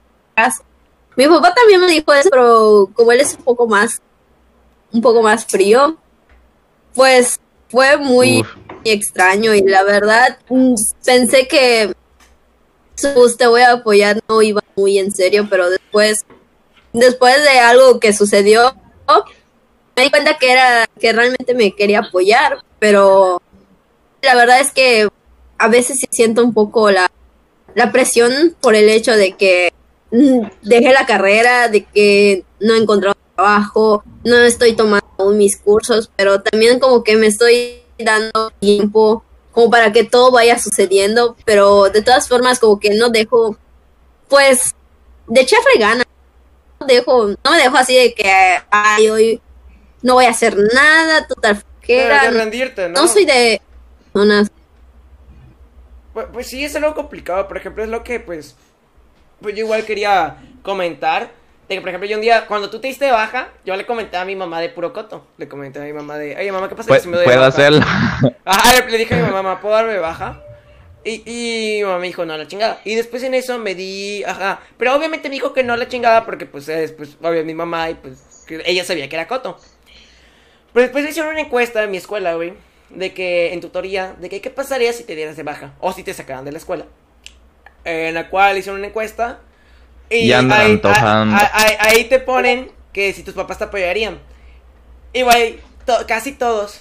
Mi papá también me dijo eso, pero como él es un poco más, un poco más frío, pues fue muy Uf. extraño y la verdad mm, pensé que te voy a apoyar no iba muy en serio, pero después, después de algo que sucedió, me di cuenta que era que realmente me quería apoyar, pero la verdad es que a veces siento un poco la, la presión por el hecho de que mm, dejé la carrera, de que no he encontrado trabajo, no estoy tomando mis cursos, pero también como que me estoy dando tiempo como para que todo vaya sucediendo, pero de todas formas como que no dejo pues de echarle ganas, dejo, no me dejo así de que, ay, hoy no voy a hacer nada, total flojera. de rendirte, ¿no? No soy de personas. Pues, pues sí, es algo complicado. Por ejemplo, es lo que, pues. Pues yo igual quería comentar. De que, por ejemplo, yo un día, cuando tú te diste de baja, yo le comenté a mi mamá de puro coto. Le comenté a mi mamá de, oye, mamá, ¿qué pasa si me doy Puedo baja?" hacerlo. [LAUGHS] Ajá, le, dije a mi mamá, "Mamá, ¿puedo darme de baja? Y, y mi mamá me dijo, no, la chingada. Y después en eso me di, ajá. Pero obviamente me dijo que no la chingada porque, pues, es, pues, obvio, mi mamá y, pues, que ella sabía que era coto. Pero después hicieron una encuesta en mi escuela, güey. De que, en tutoría, de que qué pasaría si te dieras de baja. O si te sacaran de la escuela. En la cual hicieron una encuesta. Y andan ahí, antojando. ahí- ahí- ahí te ponen que si tus papás te apoyarían. Y, güey, to- casi todos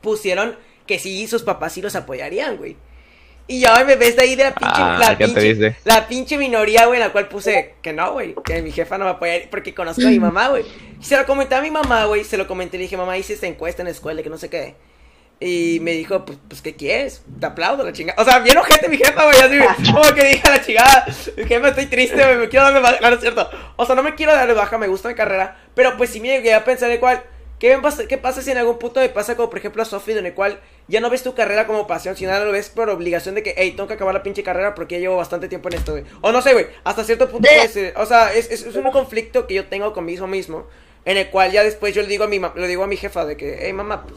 pusieron que sí, sus papás sí los apoyarían, güey. Y ya me ves de ahí de la pinche, Ah, la, ¿qué te pinche la pinche minoría, güey, en la cual puse que no, güey, que mi jefa no me apoyaría porque conozco a mi [CLEARS THROAT] mamá, güey. Y se lo comenté a mi mamá, güey, se lo comenté, le dije, mamá, hice esta encuesta en la escuela, que no sé qué. Y me dijo, pues, pues ¿qué quieres? Te aplaudo, la chingada. O sea, bien ojete mi jefa, güey, así, [LAUGHS] como que dije a la chingada, mi jefa, estoy triste, güey, me quiero darle baja, no, no es cierto. O sea, no me quiero darle baja, me gusta mi carrera, pero pues sí me llegué a pensar de cuál, ¿qué, pasa, ¿qué pasa si en algún punto me pasa como, por ejemplo, a Sophie, en el cual ya no ves tu carrera como pasión, sino ahora lo ves por obligación de que, hey, tengo que acabar la pinche carrera porque ya llevo bastante tiempo en esto, güey. O no sé, güey, hasta cierto punto De- puede ser, o sea, es, es, es un conflicto que yo tengo conmigo mismo, en el cual ya después yo le digo a mi, le digo a mi jefa de que, hey, mamá, pues,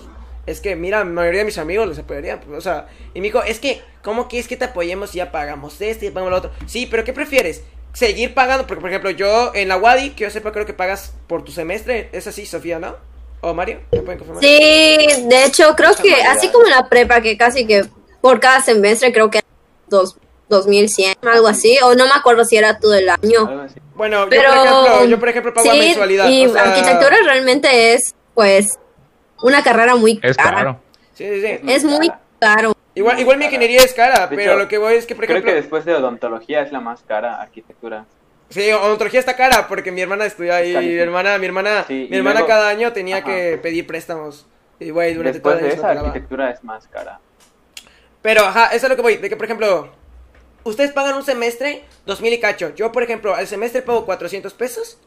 es que, mira, la mayoría de mis amigos les apoyarían, pues, o sea, y me dijo, es que, ¿cómo quieres que te apoyemos si ya pagamos esto y pagamos lo otro? Sí, pero ¿qué prefieres? Seguir pagando, porque por ejemplo, yo en la Wadi, que yo sepa, creo que pagas por tu semestre, es así, Sofía, ¿no? ¿O Mario? ¿Me pueden confirmar? Sí, de hecho, creo que así como en la prepa, que casi que por cada semestre creo que dos, 2100, algo así, o no me acuerdo si era todo el año. Bueno, yo, Pero por ejemplo, yo por ejemplo pago a sí, mensualidad. y o sea, arquitectura realmente es, pues, una carrera muy Es cara. caro. Sí, sí, sí. Es muy caro. Igual, igual mi ingeniería es cara, De pero hecho, lo que voy es que, por Creo ejemplo, que después de odontología es la más cara, arquitectura. sí, odontología está cara porque mi hermana estudia ahí, mi hermana, mi hermana, Sí, mi hermana luego- cada año tenía Ajá. que pedir préstamos. Y güey, durante todo Después el de esa, arquitectura es más cara. Pero, ajá, eso es lo que voy. De que, por ejemplo, ustedes pagan un semestre, dos mil y cacho. Yo, por ejemplo, al semestre pago 400 pesos.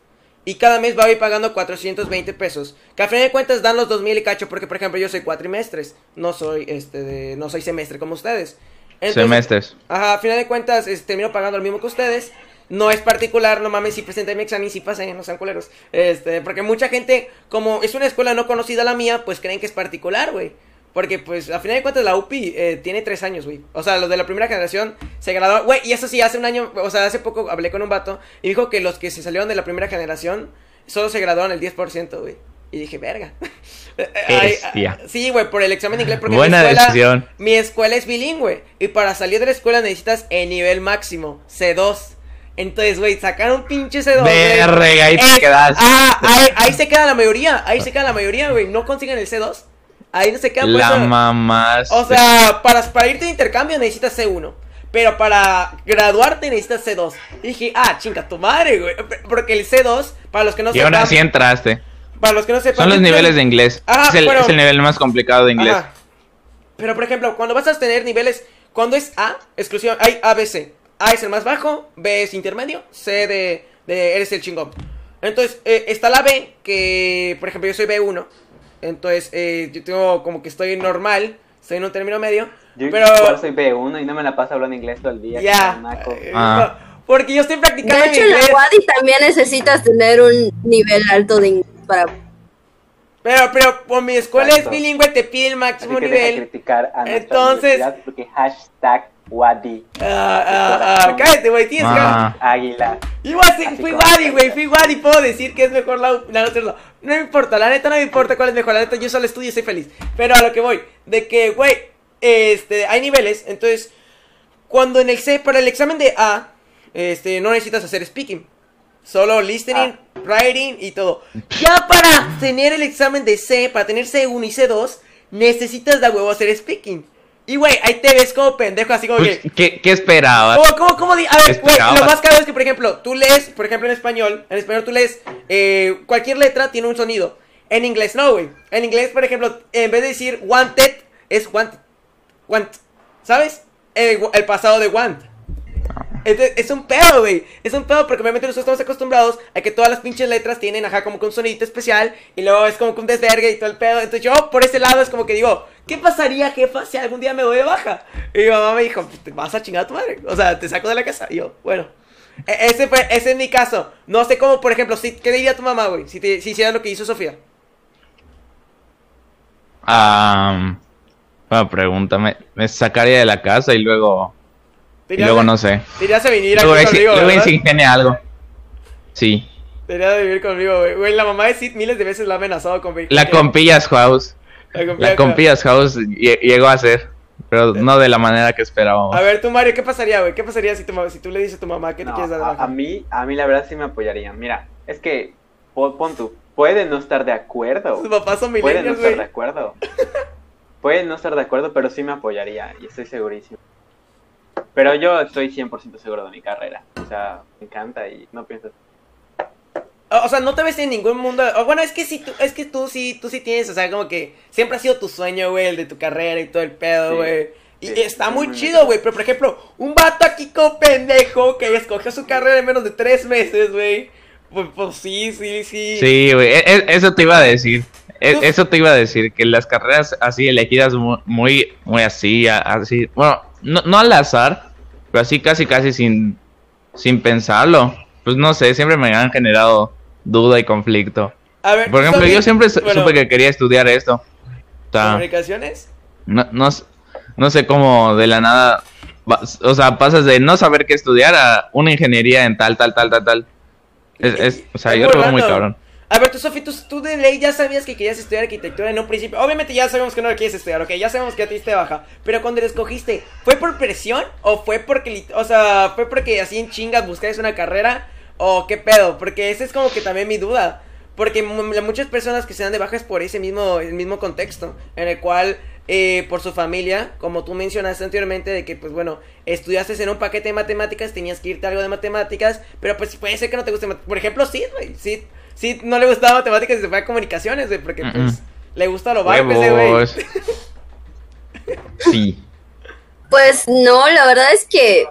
Y cada mes voy pagando 420 pesos. Que al final de cuentas dan los dos mil y cacho. Porque, por ejemplo, yo soy cuatrimestres. No soy, este, de, no soy semestre como ustedes. Entonces, Semestres. Ajá, a final de cuentas, este, termino pagando lo mismo que ustedes. No es particular, no mames, si presenté mi examen, si pasé, no sean culeros. Este, porque mucha gente, como es una escuela no conocida la mía, pues creen que es particular, güey. Porque, pues, a final de cuentas, la UPI eh, tiene tres años, güey. O sea, los de la primera generación se graduaron. Güey, y eso sí, hace un año, o sea, hace poco hablé con un vato y dijo que los que se salieron de la primera generación solo se graduaron el 10%, güey. Y dije, verga. [LAUGHS] Ay, Bestia. sí, güey, por el examen de inglés. Porque Buena mi escuela, decisión. Mi escuela es bilingüe. Y para salir de la escuela necesitas el nivel máximo, C2. Entonces, güey, sacar un pinche C2. güey, Verga, ahí te quedaste. Ah, ahí, ahí se queda la mayoría. Ahí se queda la mayoría, güey. No consiguen el C2. Ahí no se quedan por La mamás. O sea, para, para irte de intercambio necesitas C1. Pero para graduarte necesitas C2. Y dije, ah, chinga tu madre, güey. Porque el C2, para los que no y aún sepan. así entraste. Para los que no sepan. Son los es- niveles de inglés. Ajá, es, el, pero- es el nivel más complicado de inglés. Ajá. Pero por ejemplo, cuando vas a tener niveles, cuando es A, exclusión, hay A, B, C. A es el más bajo, B es intermedio, C de, de eres el chingón. Entonces, eh, está la B, que por ejemplo yo soy B1. Entonces, eh, yo tengo como que estoy normal, estoy en un término medio. Yo pero, igual soy B1 y no me la paso hablando inglés todo el día. ya. naco. eh. Porque yo estoy De practicando mi hecho, en la. WADI también necesitas tener un nivel alto de inglés para... Pero, pero, por mi escuela Exacto. es bilingüe, te pide el Así máximo que deja de nivel. criticar a Entonces- porque hashtag Wadi Ah, ah, ah, cállate, güey, tienes que- Ah. Águila. Igual sí, fui Wadi, güey, fui Wadi, puedo decir que es mejor la, la no, hacerlo. No me importa, la neta no me importa cuál es mejor, la neta yo solo estudio y soy feliz. Pero a lo que voy, de que, güey, este, hay niveles, entonces, cuando en el C, para el examen de A, este, no necesitas hacer speaking. Solo listening, writing y todo. [LAUGHS] Ya para tener el examen de C, para tener C1 y C2, necesitas de huevo hacer speaking. Y güey, ahí te ves como pendejo, así como que... ¿qué, ¿Qué esperabas? ¿Cómo, cómo, A ver, güey, lo más caro es que, por ejemplo, tú lees, por ejemplo, en español, en español tú lees, eh, cualquier letra tiene un sonido. En inglés no, güey. En inglés, por ejemplo, en vez de decir wanted, es want. Want. ¿Sabes? El, el pasado de want. Entonces, es un pedo, güey. Es un pedo porque obviamente nosotros estamos acostumbrados a que todas las pinches letras tienen, ajá, como que un sonidito especial. Y luego es como que un desvergue y todo el pedo. Entonces yo, por ese lado, es como que digo, ¿qué pasaría, jefa, si algún día me doy de baja? Y mi mamá me dijo, te vas a chingar a tu madre. O sea, te saco de la casa. Y yo, bueno. E- Ese, fue, ese es mi caso. No sé cómo, por ejemplo, ¿qué diría tu mamá, güey? Si, te, si hiciera lo que hizo Sofía. Ah, bueno, pregúntame. Me sacaría de la casa y luego. Te Y luego no sé. Te venir aquí ex- conmigo, luego ¿verdad? se ingenia algo. Sí. Te vivir conmigo, güey. Güey, la mamá de Sid miles de veces la ha amenazado con La que- compillas house. La compilla- La compillas house lle- llegó a ser. Pero no de la manera que esperábamos. A ver, tú, Mario, ¿qué pasaría, güey? ¿Qué pasaría si, tu si tú le dices a tu mamá que te No, quieres dar a, a mí, a mí la verdad sí me apoyarían. Mira, es que, pon, tú, puede no estar de acuerdo. Tus papás son Puede no milenios, estar de acuerdo. Puede no estar de acuerdo, pero sí me apoyaría y estoy segurísimo. Pero yo estoy 100% seguro de mi carrera. O sea, me encanta y no pienso... O sea, no te ves en ningún mundo. o bueno, es que sí, tú, es que tú sí, tú sí tienes, o sea, como que siempre ha sido tu sueño, güey, el de tu carrera y todo el pedo, Sí, güey. Y sí, está muy chido, güey. Pero por ejemplo, un vato aquí con pendejo que escogió su carrera en menos de tres meses, güey. Pues, pues sí, sí, sí. Sí, güey. e- e- Eso te iba a decir. E- Eso te iba a decir. Que las carreras así elegidas mu- muy, muy así, así. Bueno, no, no al azar, pero así casi, casi sin, sin pensarlo. Pues no sé, siempre me han generado duda y conflicto. A ver, Por ejemplo, yo siempre bueno, supe que quería estudiar esto. O sea, ¿Comunicaciones? no, no, no sé cómo de la nada, o sea, pasas de no saber qué estudiar a una ingeniería en tal, tal, tal, tal, tal. Es, es- o sea, Es yo lo veo muy cabrón. A ver, tú, Sofi, tú, tú de ley ya sabías que querías estudiar arquitectura en un principio. Obviamente ya sabemos que no lo quieres estudiar, ok, ya sabemos que ya te diste baja. Pero cuando la escogiste, ¿fue por presión o fue porque, o sea, fue porque así en chingas buscaste una carrera o qué pedo? Porque esa es como que también mi duda. Porque mu- muchas personas que se dan de baja es por ese mismo, el mismo contexto, en el cual eh, por su familia, como tú mencionaste anteriormente, de que pues bueno, estudiaste en un paquete de matemáticas, tenías que irte a algo de matemáticas, pero pues puede ser que no te guste, por ejemplo, Sid, güey, Sid, Sid no le gustaba matemáticas y se fue a comunicaciones, güey, porque pues le gusta lo ese güey. [LAUGHS] Sí. Pues no, la verdad es que,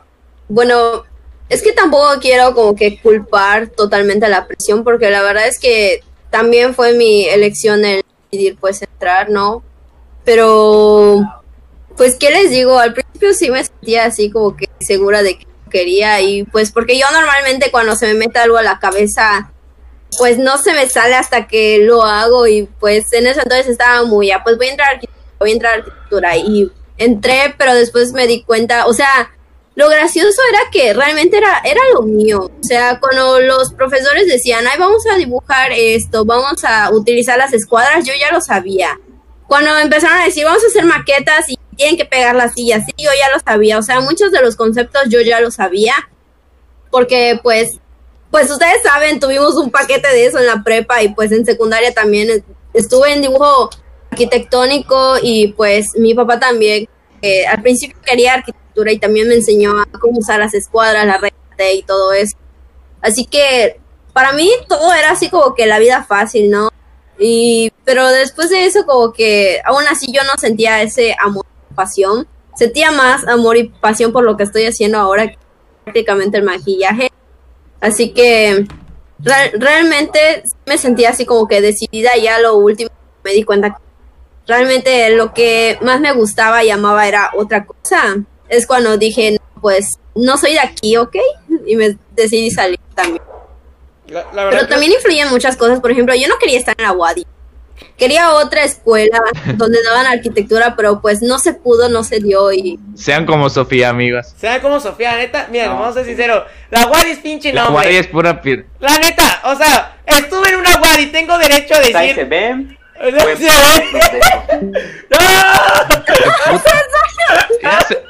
bueno, es que tampoco quiero como que culpar totalmente a la presión, porque la verdad es que también fue mi elección el decidir pues entrar, ¿no? Pero, pues, ¿qué les digo? Al principio sí me sentía así como que segura de que quería y pues porque yo normalmente cuando se me mete algo a la cabeza, pues no se me sale hasta que lo hago y pues en ese entonces estaba muy, ya, pues voy a entrar a voy a entrar a arquitectura y entré, pero después me di cuenta, o sea, lo gracioso era que realmente era, era lo mío. O sea, cuando los profesores decían, ay, vamos a dibujar esto, vamos a utilizar las escuadras, yo ya lo sabía. Cuando empezaron a decir, vamos a hacer maquetas y tienen que pegar las sillas, sí, yo ya lo sabía. O sea, muchos de los conceptos yo ya lo sabía. Porque, pues, pues ustedes saben, tuvimos un paquete de eso en la prepa y pues en secundaria también estuve en dibujo arquitectónico y pues mi papá también eh, al principio quería arquitectura y también me enseñó a cómo usar las escuadras, la T y todo eso. Así que para mí todo era así como que la vida fácil, ¿no? Y pero después de eso como que aún así yo no sentía ese amor y pasión, sentía más amor y pasión por lo que estoy haciendo ahora que prácticamente el maquillaje. Así que re- realmente me sentía así como que decidida ya lo último me di cuenta que realmente lo que más me gustaba y amaba era otra cosa. Es cuando dije, no, pues no soy de aquí, ¿ok? Y me decidí salir también. La, la verdad Pero también influyen muchas cosas. Por ejemplo, yo no quería estar en la Wadi. Quería otra escuela [LAUGHS] donde daban arquitectura, pero pues no se pudo, no se dio y Sean como Sofía, amigos. Sean como Sofía, neta, mira, No. vamos a ser sinceros, la Wadi es pinche La nombre. guardia es pura piedra. La neta, o sea, estuve en una Wadi, tengo derecho a Ahí se decir... ven. [LAUGHS] No, se ¡No! Se-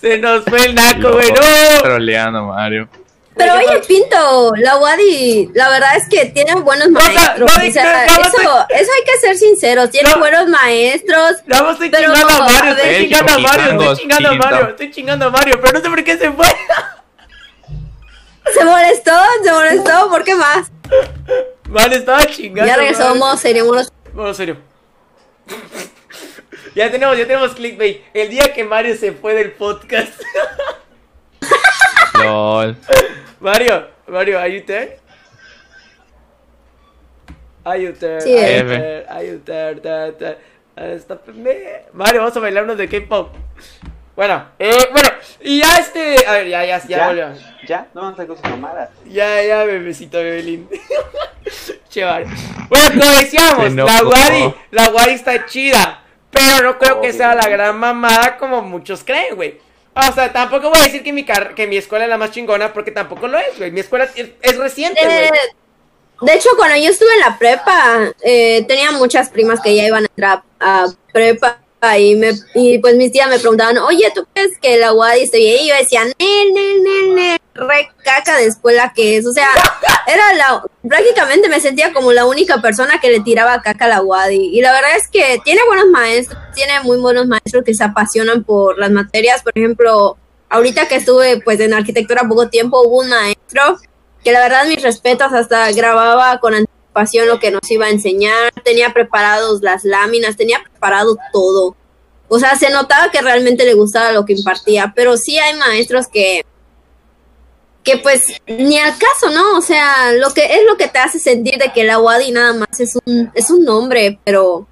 Se nos fue el naco, güey, no. Troleando, Mario. Pero ¿Qué oye? Pinto, la Wadi, la verdad es que tienen buenos maestros. no, o sea, no, no, eso, eso hay que ser sinceros. Tienen No. buenos maestros. No, estoy Pero, chingando a a Mario, estoy chingando a Mario, estoy chingando a Mario, estoy chingando a Mario, pero no sé por qué se fue. Se molestó, se molestó. ¿Por qué más? Mario estaba chingando. Ya regresó, Mario. modo serio, modo Bueno, serio. ya tenemos, ya tenemos clickbait. El día que Mario se fue del podcast. [LAUGHS] LOL. Mario, Mario, are you there? Are you there? Sí, Are you F. there? Are you there? There, there. Stop me. Mario, vamos a bailar unos de K-pop. Bueno, eh, bueno, y ya este. A ver, ya, ya, ya, volvió. ya, no vamos a hacer cosas mamadas. Ya, ya, bebecito, bebelín. [LAUGHS] che, vale. Bueno, como decíamos, la Wadi, la Wadi está chida. Pero no creo que sea la gran mamada como muchos creen, güey. O sea, tampoco voy a decir que mi, car- que mi escuela es la más chingona porque tampoco lo es, güey. Mi escuela es, reciente. Eh, de hecho, cuando yo estuve en la prepa, eh, tenía muchas primas que ya iban a entrar a prepa y, me, y pues mis tías me preguntaban, oye, ¿tú crees que la UADI esté bien? Y yo decía, nel, nel, nel, nel, re caca de escuela que es. O sea, era la, prácticamente me sentía como la única persona que le tiraba caca a la UADI. Y la verdad es que tiene buenos maestros, tiene muy buenos maestros que se apasionan por las materias. Por ejemplo, ahorita que estuve pues en arquitectura poco tiempo, hubo un maestro que la verdad mis respetos hasta grababa con anticipación lo que nos iba a enseñar, tenía preparados las láminas, tenía preparado todo. O sea, se notaba que realmente le gustaba lo que impartía, pero sí hay maestros que que pues ni al caso, ¿no? O sea, lo que es lo que te hace sentir de que la Wadi nada más es un es un nombre, pero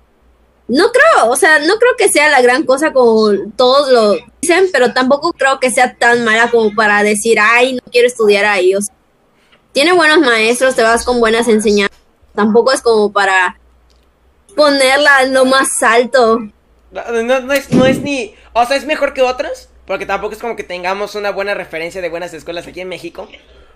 no creo, o sea, no creo que sea la gran cosa como todos lo dicen, pero tampoco creo que sea tan mala como para decir, ay, no quiero estudiar ahí. O sea, tiene buenos maestros, te vas con buenas enseñanzas. Tampoco es como para ponerla en lo más alto. No, no, no es, no es ni. O sea, es mejor que otras. Porque tampoco es como que tengamos una buena referencia de buenas escuelas aquí en México.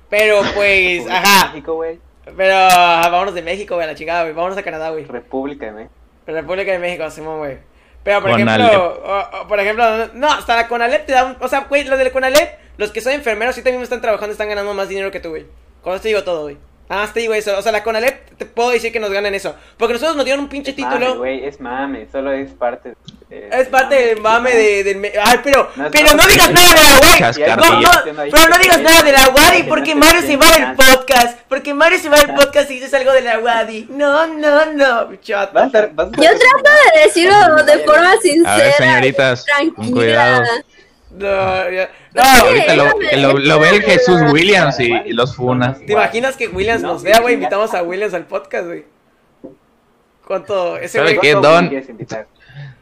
Pero pues, ajá. México, güey. Pero vámonos de México, güey, a la chingada, güey. Vámonos a Canadá, güey. República de México. República de México, Simón, güey. Pero por Conalep. ejemplo, o- o, por ejemplo, no, hasta la Conalep te da un, o sea, güey, los del Conalep, los que son enfermeros sí también están trabajando, están ganando más dinero que tú, güey. Con esto digo todo, güey. Más te digo eso, o sea, la Conalep te puedo decir que nos ganan eso, porque nosotros nos dieron un pinche Es mame, título. güey, es mame, solo es parte de- Es parte del mame de, del... me- Ay, pero, No pero no digas de- nada de la. No, no, pero no digas nada de la Wadi porque Mario se va del podcast. Porque Mario se va del podcast y dices algo de la Wadi. No, no, no, chato. Vas a estar, vas a estar- Yo trato de decirlo de forma sincera. A ver, señoritas, con tranquila. cuidado. No, ya- no, Ahorita lo, que lo, lo ve el Jesús Williams y, y los funa. ¿Te imaginas que Williams No, nos vea, güey? Invitamos a Williams al podcast, güey. ¿Cuánto? Ese ¿Sabe qué, ¿Cuánto Don? me quieres invitar?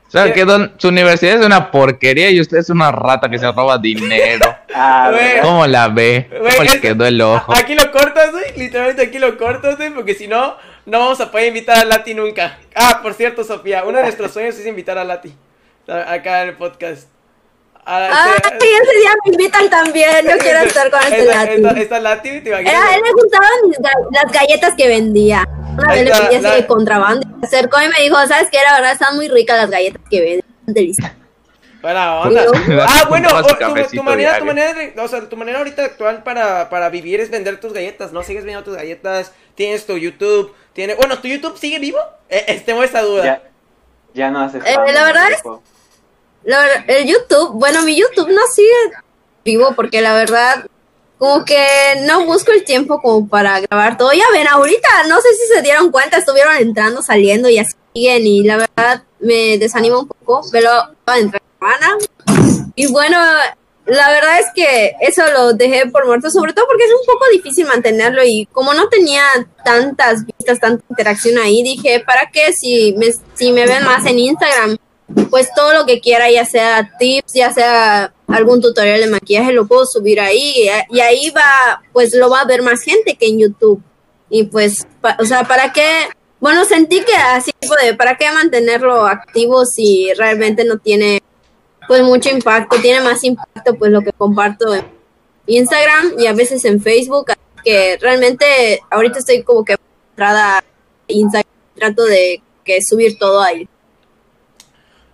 ¿Sabe qué, Don? Su universidad es una porquería y usted es una rata que se roba dinero. [LAUGHS] Ah. ¿Cómo la ve? Güey, ¿Cómo es- le quedó el ojo? Aquí lo cortas, güey. Literalmente aquí lo cortas, güey. Porque si no, no vamos a poder invitar a Lati nunca. Ah, por cierto, Sofía. Uno de nuestros sueños es invitar a Lati. Acá en el podcast. A- Ay, se- ese día me invitan también. Yo quiero estar con este esta, Lati. esta Lati, ¿te imaginas? Era, a él le gustaban las galletas que vendía. Una vez le pedí así la- de contrabando. Se acercó y me dijo, ¿sabes qué? La verdad están muy ricas las galletas que venden. Buena onda. Ah, bueno, o- tu, manera, tu manera, de- o sea, tu manera ahorita actual para, para vivir es vender tus galletas, ¿no? Sigues vendiendo tus galletas, tienes tu YouTube, tienes, bueno, ¿tu YouTube sigue vivo? Eh, eh, tengo esa duda. Ya, ya no haces Eh, la verdad es- el YouTube, bueno, mi YouTube no sigue vivo porque la verdad, como que no busco el tiempo como para grabar todo. Ya ven, ahorita no sé si se dieron cuenta, estuvieron entrando, saliendo y así siguen y la verdad me desanima un poco, pero entrar semana. Y bueno, la verdad es que eso lo dejé por muerto, sobre todo porque es un poco difícil mantenerlo y como no tenía tantas vistas, tanta interacción ahí, dije, ¿para qué si me, si me ven más en Instagram? Pues todo lo que quiera, ya sea tips, ya sea algún tutorial de maquillaje, lo puedo subir ahí y, ahí va, pues lo va a ver más gente que en YouTube. Y pues, o sea, ¿para qué? Bueno, sentí que así, ¿para qué mantenerlo activo si realmente no tiene pues mucho impacto, tiene más impacto pues lo que comparto en Instagram y a veces en Facebook, que realmente ahorita estoy como que entrada Instagram, trato de que subir todo ahí.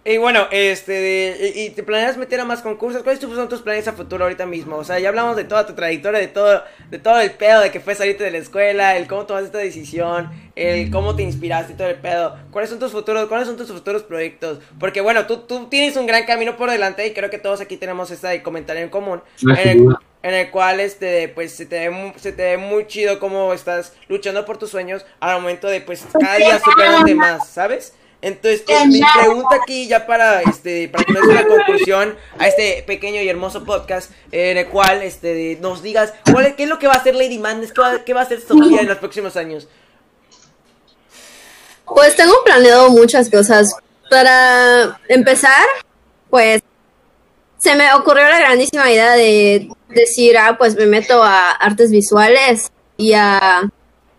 Y bueno, este, y, y te planeas meter a más concursos, ¿cuáles son tus planes a futuro ahorita mismo? O sea, ya hablamos de toda tu trayectoria, de todo, de todo el pedo, de que fue salirte de la escuela, el cómo tomaste esta decisión, el cómo te inspiraste y todo el pedo. ¿Cuáles son tus futuros, cuáles son tus futuros proyectos? Porque bueno, tú, tú tienes un gran camino por delante y creo que todos aquí tenemos este comentario en común. En el, en el cual este pues se te ve se te ve muy chido cómo estás luchando por tus sueños al momento de pues cada día superarte más, ¿sabes? Entonces, eh, mi pregunta aquí ya para este para dé una conclusión a este pequeño y hermoso podcast eh, en el cual este nos digas cuál qué es lo que va a hacer Lady qué va, qué va a hacer Sofía en los próximos años. Pues tengo planeado muchas cosas. Para empezar, pues se me ocurrió la grandísima idea de decir, ah, pues me meto a artes visuales y a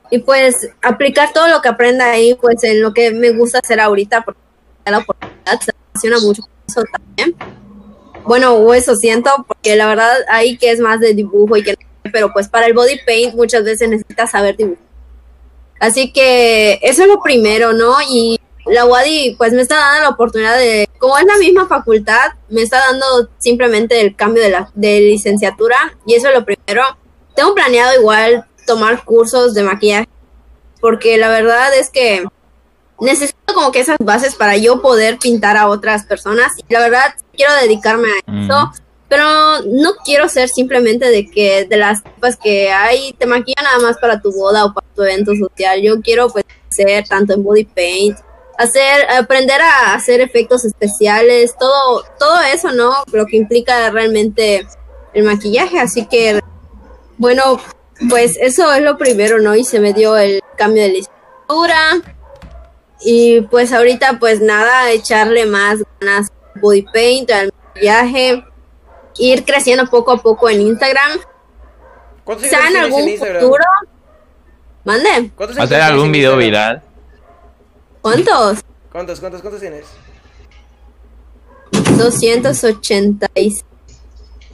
y pues aplicar todo lo que aprenda ahí, pues en lo que me gusta hacer ahorita, porque la oportunidad, se relaciona mucho eso también. Bueno, o eso siento, porque la verdad ahí que es más de dibujo y que pero pues para el body paint muchas veces necesitas saber dibujar. Así que eso es lo primero, ¿no? Y la UADI pues me está dando la oportunidad de, como es la misma facultad, me está dando simplemente el cambio de, la, de licenciatura y eso es lo primero. Tengo planeado igual tomar cursos de maquillaje porque la verdad es que necesito como que esas bases para yo poder pintar a otras personas y la verdad quiero dedicarme a Mm. eso. Pero no quiero ser simplemente de que de las tipas que hay te maquillan nada más para tu boda o para tu evento social. Yo quiero pues ser tanto en body paint, hacer aprender a hacer efectos especiales, todo todo eso, ¿no? Lo que implica realmente el maquillaje, así que bueno, pues eso es lo primero, ¿no? Y se me dio el cambio de licenciatura. Y pues ahorita pues nada, echarle más ganas al body paint, al maquillaje, ir creciendo poco a poco en Instagram. ¿Cuántos en tienes algún Instagram? futuro. Mande, ¿Cuántos Hacer algún tienes en video Instagram? viral. ¿cuántos? ¿Cuántos, cuántos, cuántos tienes? 286.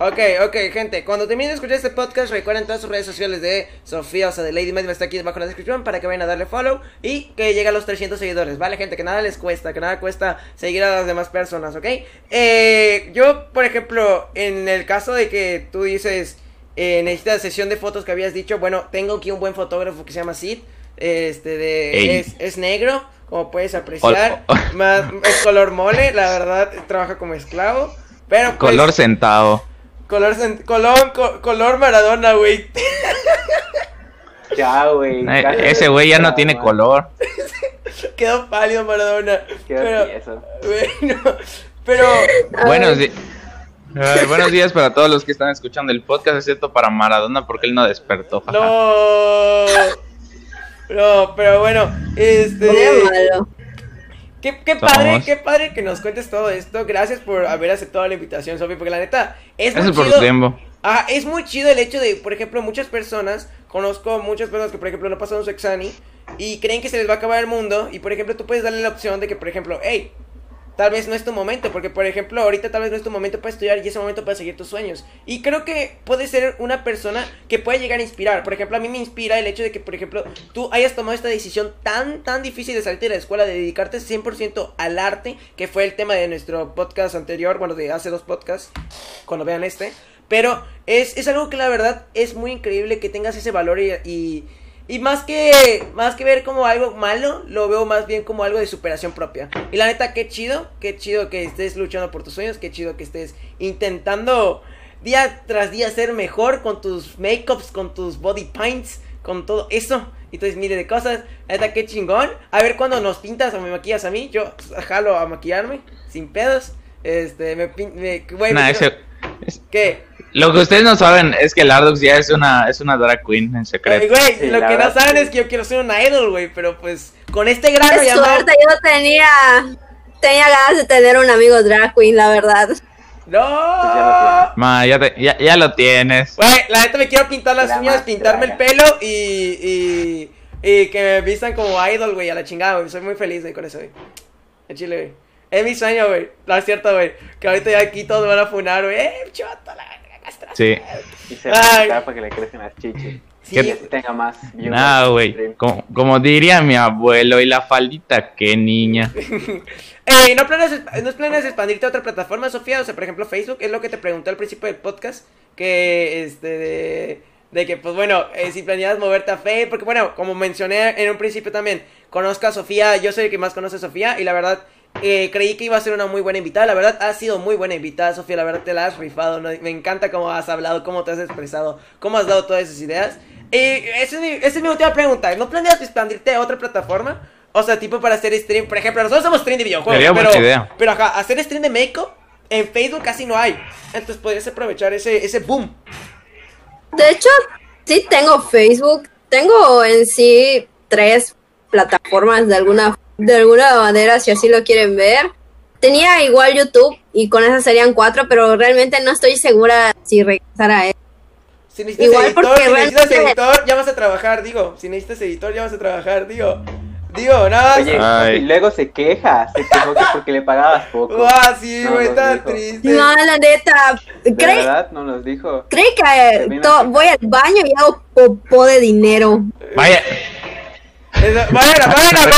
Ok, ok, gente, cuando termine de escuchar este podcast, recuerden todas sus redes sociales de Sofía, o sea, de Lady Madness, está aquí debajo en la descripción para que vayan a darle follow y que llegue a los 300 seguidores, ¿vale, gente? Que nada les cuesta, que nada cuesta seguir a las demás personas, ¿ok? Eh, yo, por ejemplo, en el caso de que tú dices, eh, necesitas sesión de fotos que habías dicho, bueno, tengo aquí un buen fotógrafo que se llama Sid, este, de, es, es negro, como puedes apreciar, Ol- más, es color mole, la verdad, trabaja como esclavo, pero pues, Color sentado. Color, cent- color, co- color Maradona, güey. Ya, güey. Eh. Ese güey ya no tiene color. [LAUGHS] Quedó pálido Maradona. Quedó Pero, bueno, pero, [LAUGHS] Buenos, di- Ay, buenos días para todos los que están escuchando el podcast, excepto para Maradona porque él no despertó. no. [LAUGHS] No, pero bueno, este. Malo. Qué, qué padre, Somos. qué padre que nos cuentes todo esto. Gracias por haber aceptado la invitación, Sofi, porque la neta es muy Gracias por chido. tiempo. Ajá, es muy chido el hecho de, por ejemplo, muchas personas, conozco muchas personas que, por ejemplo, no pasaron su examen y creen que se les va a acabar el mundo. Y, por ejemplo, tú puedes darle la opción de que, por ejemplo, hey, tal vez no es tu momento, porque, por ejemplo, ahorita tal vez no es tu momento para estudiar y es momento para seguir tus sueños. Y creo que puedes ser una persona que puede llegar a inspirar. Por ejemplo, a mí me inspira el hecho de que, por ejemplo, tú hayas tomado esta decisión tan, tan difícil de salir de la escuela, de dedicarte 100% al arte, que fue el tema de nuestro podcast anterior, bueno, de hace dos podcasts, cuando vean este. Pero es, es algo que la verdad es muy increíble que tengas ese valor y, y, y más que más que ver como algo malo, lo veo más bien como algo de superación propia. Y la neta, qué chido, qué chido que estés luchando por tus sueños, qué chido que estés intentando día tras día ser mejor con tus makeups, con tus body paints, con todo eso. Y entonces, mire de cosas, la neta, qué chingón. A ver cuando nos pintas o me maquillas a mí, yo jalo a maquillarme, sin pedos. Este, me. Me, güey, me Nah, ese- ¿Qué? Lo que ustedes no saben es que Lardux ya es una, es una drag queen en secreto. güey, Sí, lo que no saben sí. es que yo quiero ser una idol, güey, pero pues con este grano Qué ya no. suerte, yo tenía, tenía ganas de tener un amigo drag queen, la verdad. No. Ma, ya, te- ya, ya lo tienes. Güey, la neta me quiero pintar las La uñas, pintarme el pelo y, y, y que me vistan como idol, güey, a la chingada, güey. Soy muy feliz, güey, con eso, güey. En Chile, güey. Es mi sueño, güey. No es cierto, güey. Que ahorita ya aquí todos me van a funar, güey. Eh, chato, la. Sí. Y se va a para que le crezcan las chichis. Sí, ¿Qué- Y así tenga más en güey. Como, como diría mi abuelo, y la faldita, qué niña. [LAUGHS] Eh, ¿no, planeas, ¿No planeas expandirte a otra plataforma, Sofía? O sea, por ejemplo, Facebook, es lo que te pregunté al principio del podcast. Que, este, de, de que, pues bueno, eh, si planeas moverte a Facebook. Porque, bueno, como mencioné en un principio también, conozco a Sofía, yo soy el que más conoce a Sofía. Y la verdad, eh, creí que iba a ser una muy buena invitada. La verdad, ha sido muy buena invitada, Sofía. La verdad, te la has rifado. ¿no? Me encanta cómo has hablado, cómo te has expresado, cómo has dado todas esas ideas. Y esa es mi, esa es mi última pregunta. ¿No planeas expandirte a otra plataforma? O sea, tipo para hacer stream. Por ejemplo, nosotros somos stream de videojuegos. Sería pero, idea. pero ajá, hacer stream de Meiko en Facebook casi no hay. Entonces podrías aprovechar ese, ese boom. De hecho, sí tengo Facebook. Tengo en sí tres plataformas de alguna, de alguna manera, si así lo quieren ver. Tenía igual YouTube y con esas serían cuatro, pero realmente no estoy segura si regresar a él. Si necesitas Igual editor, porque si necesitas editor, ya vas a trabajar, digo. Si necesitas editor, ya vas a trabajar, digo. Digo, nada. Oye, Ay. y luego se queja, se quejó que porque le pagabas poco. Guau, sí, No, güey, dijo. triste. No, la neta, ¿De cree, verdad? No nos dijo. cree que to- así. voy al baño y hago popó de dinero. Vaya. Bueno,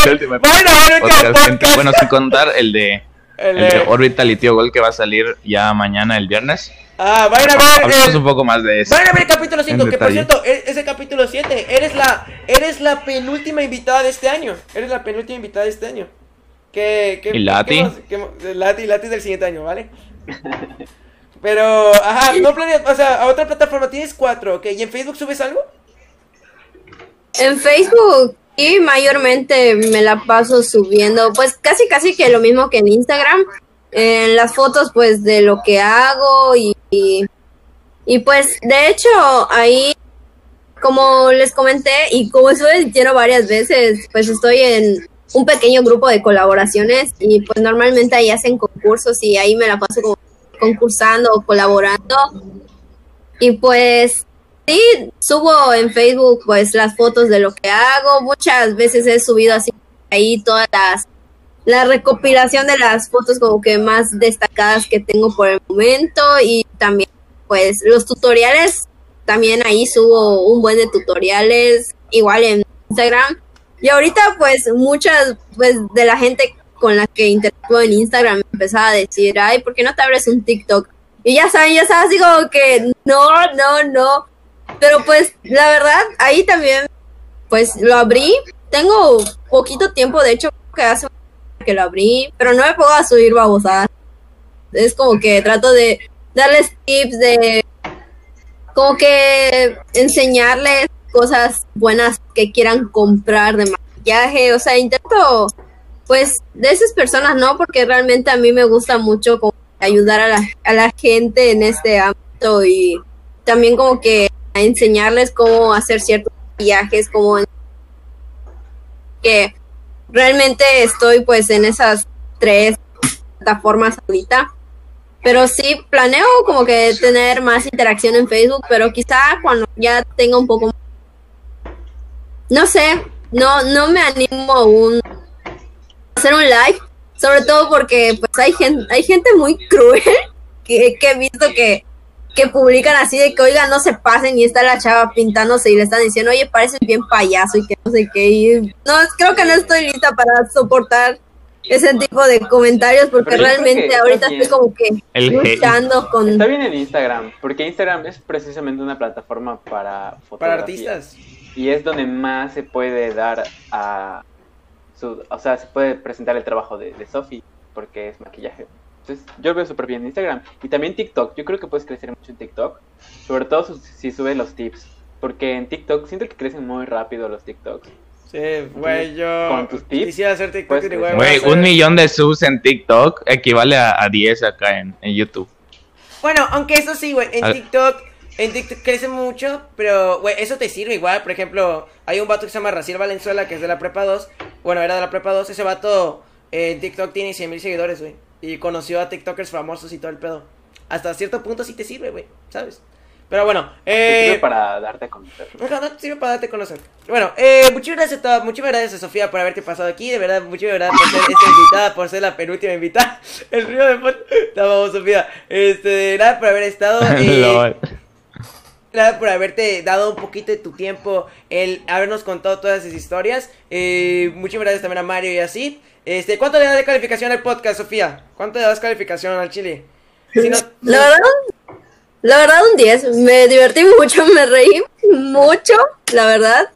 El último bueno, [LAUGHS] podcast. Sin contar el de, El el de Orbital y Tío Gol que va a salir ya mañana el viernes. Ah, vayan a ver. Hablamos eh, un poco más de eso. Vayan a ver el capítulo 5, En que por cierto, e- ese capítulo 7, eres la, eres la penúltima invitada de este año. Eres la penúltima invitada de este año. Que, que, ¿Y Lati? Lati, Lati es del siguiente año, ¿vale? Pero, ajá, no planeas, o sea, a otra plataforma tienes cuatro, ¿ok? ¿Y en Facebook subes algo? En Facebook y mayormente me la paso subiendo, pues casi casi que lo mismo que en Instagram, en las fotos pues de lo que hago y, y, pues de hecho ahí como les comenté y como estuve diciendo varias veces, pues estoy en un pequeño grupo de colaboraciones y pues normalmente ahí hacen concursos y ahí me la paso como concursando o colaborando. Y pues Sí, subo en Facebook pues las fotos de lo que hago. Muchas veces he subido así ahí todas las la recopilación de las fotos como que más destacadas que tengo por el momento y también pues los tutoriales también ahí subo un buen de tutoriales igual en Instagram y ahorita pues muchas pues de la gente con la que interactúo en Instagram me empezaba a decir ay ¿por qué no te abres un TikTok? y ya saben ya así como que no no no pero pues la verdad, ahí también, pues lo abrí. Tengo poquito tiempo, de hecho, que hace que lo abrí, pero no me puedo subir babosadas. Es como que trato de darles tips, de como que enseñarles cosas buenas que quieran comprar de maquillaje. O sea, intento, pues, de esas personas, ¿no? Porque realmente a mí me gusta mucho como ayudar a la, a la gente en este ámbito y también como que enseñarles cómo hacer ciertos viajes, como que realmente estoy pues en esas tres plataformas ahorita. Pero sí planeo como que tener más interacción en Facebook, pero quizá cuando ya tenga un poco no sé, no no me animo aún a hacer un live, sobre todo porque pues hay gente hay gente muy [LAUGHS] cruel que he visto que que publican así de que, oiga, no se pasen y está la chava pintándose y le están diciendo, oye, pareces bien payaso y que no sé qué. Y no, creo que no estoy lista para soportar ese tipo de comentarios porque realmente ahorita bien. estoy como que El hate. luchando con... Está bien en Instagram, porque Instagram es precisamente una plataforma para Para artistas. Y es donde más se puede dar a su, o sea, se puede presentar el trabajo de, de Sophie, porque es maquillaje. Entonces, yo lo veo súper bien en Instagram. Y también TikTok, yo creo que puedes crecer mucho en TikTok, sobre todo si subes los tips. Porque en TikTok siento que crecen muy rápido los TikToks. Sí, güey, yo Con tus tips, quisiera hacer TikTok y güey, un millón de subs en TikTok equivale a, a 10 acá en, en YouTube. Bueno, aunque eso sí, güey, en A- TikTok, en TikTok crece mucho, pero, güey, eso te sirve igual. Por ejemplo, hay un vato que se llama Raciel Valenzuela, que es de la prepa 2. Bueno, era de la prepa 2. Ese vato eh, en TikTok tiene 100 mil seguidores, güey. Y conoció a TikTokers famosos y todo el pedo. Hasta cierto punto sí te sirve, güey, ¿sabes? Pero bueno, Te sirve eh... para darte a conocer. Ajá, no te sirve para darte a conocer. Bueno, eh, muchas gracias a todas, muchas gracias a Sofía por haberte pasado aquí, de verdad, muchas gracias por ser esta invitada, por ser la penúltima invitada. [LAUGHS] El río de fondo. Te amamos, Sofía. Este, de nada por haber estado. [LAUGHS] eh. Gracias por haberte dado un poquito de tu tiempo, el habernos contado todas esas historias. Eh, muchas gracias también a Mario y así. Este, ¿cuánto le das de calificación al podcast, Sofía? ¿Cuánto le das calificación al chile? [LAUGHS] La verdad, la verdad un 10. Me divertí mucho, [LAUGHS] me reí mucho, la verdad.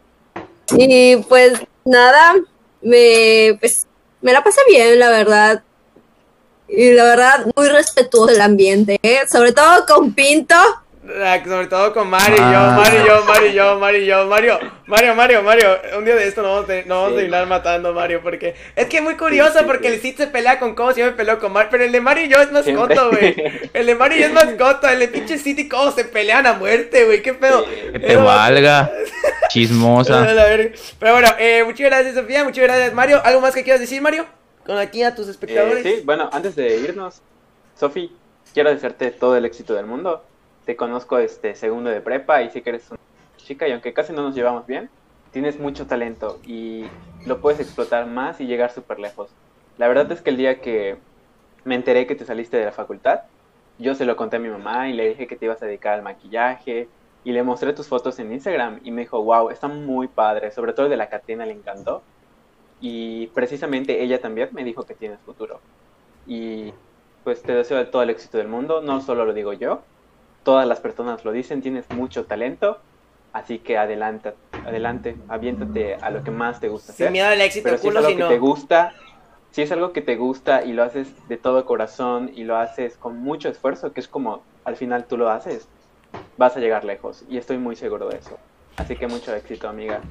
Y pues nada, me pues me la pasé bien, la verdad. Y la verdad, muy respetuoso el ambiente, ¿eh? sobre todo con Pinto. Sobre todo con Mario y yo, Ah. Mario y yo, Mario y yo, Mario y yo, Mario, Mario, Mario, Mario. Un día de esto nos vamos a, no vamos a terminar matando a Mario porque es que es muy curioso Sí, sí, porque sí. el Sid se pelea con Cobos y yo me peleo con Mario, pero el de Mario y yo es Siempre. mascoto, güey. El de Mario y yo es mascoto, el de pinche Sid y Cobos se pelean a muerte, güey, qué pedo. Que te Eso- valga. Chismosa. [LAUGHS] Pero bueno, eh, muchas gracias Sofía, muchas gracias Mario. ¿Algo más que quieras decir, Mario? Con aquí a tus Eh, espectadores. sí, bueno, antes de irnos, Sofi, quiero desearte todo el éxito del mundo. Te conozco este segundo de prepa y sé que eres una chica y aunque casi no nos llevamos bien, tienes mucho talento y lo puedes explotar más y llegar súper lejos. La verdad es que el día que me enteré que te saliste de la facultad, yo se lo conté a mi mamá y le dije que te ibas a dedicar al maquillaje y le mostré tus fotos en Instagram y me dijo, wow, está muy padre, sobre todo el de la Catrina le encantó. Y precisamente ella también me dijo que tienes futuro. Y pues te deseo todo el éxito del mundo, no solo lo digo yo, todas las personas lo dicen, tienes mucho talento, así que adelante, adelante, aviéntate a lo que más te gusta Sin hacer. miedo al éxito, Pero si es algo si que no. te gusta, si es algo que te gusta y lo haces de todo corazón y lo haces con mucho esfuerzo, que es como al final tú lo haces, vas a llegar lejos y estoy muy seguro de eso. Así que mucho éxito, amiga.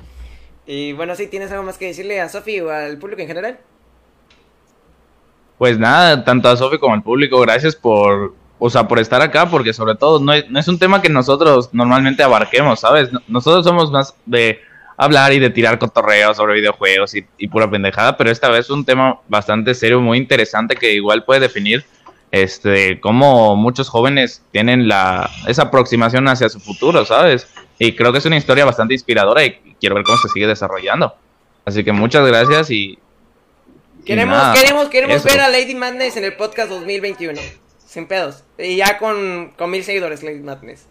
Y bueno, si tienes algo más que decirle a Sofi o al público en general. Pues nada, tanto a Sofi como al público, gracias por, o sea, por estar acá, porque sobre todo no es, no es un tema que nosotros normalmente abarquemos, ¿sabes? No- Nosotros somos más de hablar y de tirar cotorreos sobre videojuegos y, y pura pendejada, pero esta vez es un tema bastante serio, muy interesante, que igual puede definir este cómo muchos jóvenes tienen la esa aproximación hacia su futuro, ¿sabes? Y creo que es una historia bastante inspiradora y quiero ver cómo se sigue desarrollando. Así que muchas gracias y... y Queremos, nada, queremos, queremos ver a Lady Madness en el podcast 2021. Sin pedos. Y ya con, con mil seguidores, Lady Madness.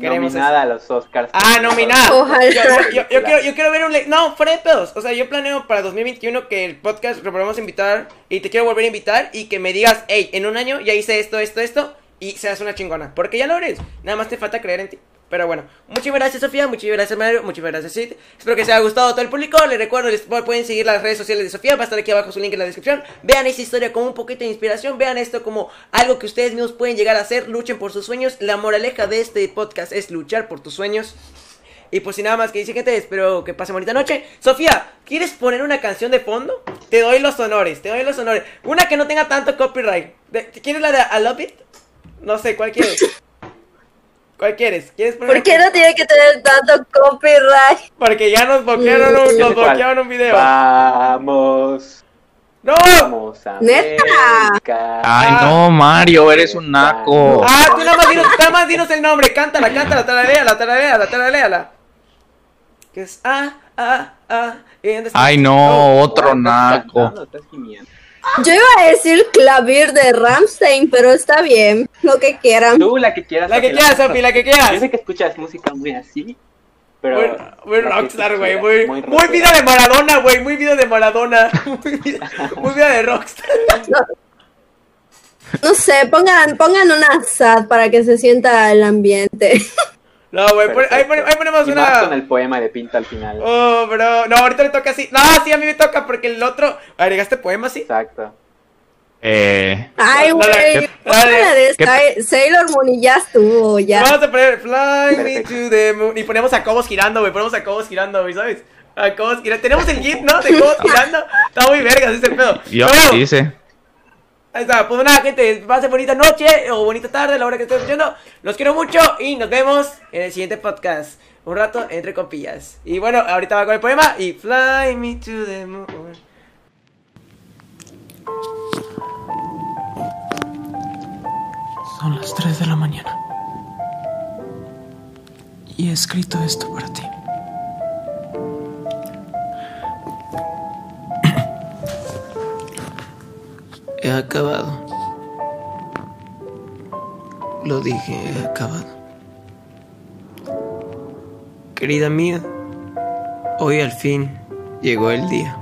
Queremos Nominada a los Oscars. Ah, nominada. Ojalá. Yo, yo- yo- yo quiero, yo quiero ver un... No, fuera de pedos. O sea, yo planeo para 2021 que el podcast lo volvamos a invitar y te quiero volver a invitar y que me digas, hey, en un año ya hice esto, esto, esto y seas una chingona. Porque ya lo eres. Nada más te falta creer en ti. Pero bueno, muchas gracias Sofía, muchas gracias Mario, muchas gracias Sid. Espero que les haya gustado todo el público. Les recuerdo, les pueden seguir las redes sociales de Sofía, va a estar aquí abajo su link en la descripción. Vean esta historia como un poquito de inspiración, vean esto como algo que ustedes mismos pueden llegar a hacer, luchen por sus sueños. La moraleja de este podcast es luchar por tus sueños. Y pues sin nada más que decir, gente, espero que pasen bonita noche. Sofía, ¿quieres poner una canción de fondo? Te doy los honores, te doy los honores. Una que no tenga tanto copyright. ¿Quieres la de I Love It? No sé, ¿cuál quieres? ¿Cuál quieres? ¿Quieres poner ¿Por qué no tiene que tener tanto copyright? Porque ya nos bloquearon un, nos bloquearon un video. Vamos, ¡No! vamos a ¿Neta? América. Ay, no, Mario, eres un naco. Ah, tú nada más dinos, nada más dinos el nombre. Cántala, cántala, tararéala, tararéala, tararéala. Que es ah, ah, ah. Ay, no, otro Estás naco. Yo iba a decir clavir de Ramstein, pero está bien, lo que quieran. Tú, la que quieras. La que quieras. Sofi, la que quieras. Yo sé que escuchas música muy así, pero... Muy, rockstar, güey. Muy, vida de Maradona, güey. Muy vida de Maradona. [LAUGHS] Muy vida, muy vida de rockstar. No sé, pongan, pongan una sad para que se sienta el ambiente. [LAUGHS] No, güey. pon- Ahí, pon- ahí ponemos Y más con una. el poema de Pinta al final. Oh, bro. No, ahorita le toca así. No, sí, a mí me toca porque el otro. ¿Agregaste poema, sí? Exacto. Eh, Ay, güey, dale. de ¿Qué- Sky- Sailor Moon y ya estuvo, ya. Vamos a poner Fly me to the moon. Y ponemos a Cobos girando, güey. Ponemos a Cobos girando, güey, ¿sabes? A Cobos girando. Tenemos el GIF, ¿no? De Cobos [LAUGHS] girando. Está muy vergas ese pedo. yo hice. Ahí está. Pues nada, gente. Pasen bonita noche o bonita tarde la hora que estén escuchando. Los quiero mucho y nos vemos en el siguiente podcast. Un rato entre compillas. Y bueno, ahorita va con el poema y Fly me to the moon. Son las 3 de la mañana. Y he escrito esto para ti. Acabado. Lo dije, he acabado. Querida mía, hoy al fin llegó el día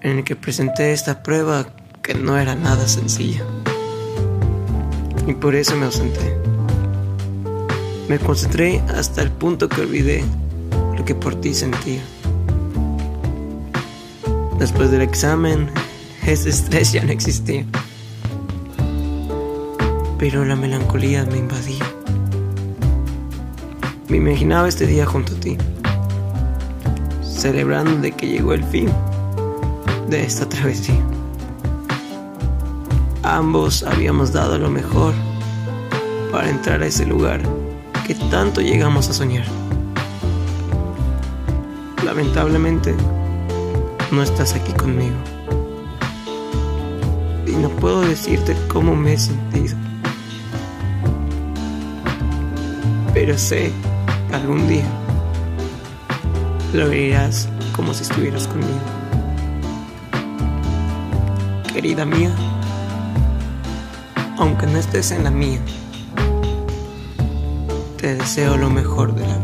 en el que presenté esta prueba que no era nada sencilla. Y por eso me ausenté. Me concentré hasta el punto que olvidé lo que por ti sentía. Después del examen, ese estrés ya no existía. pero la melancolía me invadía. Me imaginaba este día junto a ti, celebrando de que llegó el fin de esta travesía. Ambos habíamos dado lo mejor para entrar a ese lugar que tanto llegamos a soñar. Lamentablemente, no estás aquí conmigo. Y no puedo decirte cómo me he sentido. Pero sé que algún día lo verías como si estuvieras conmigo. Querida mía, aunque no estés en la mía, te deseo lo mejor de la vida.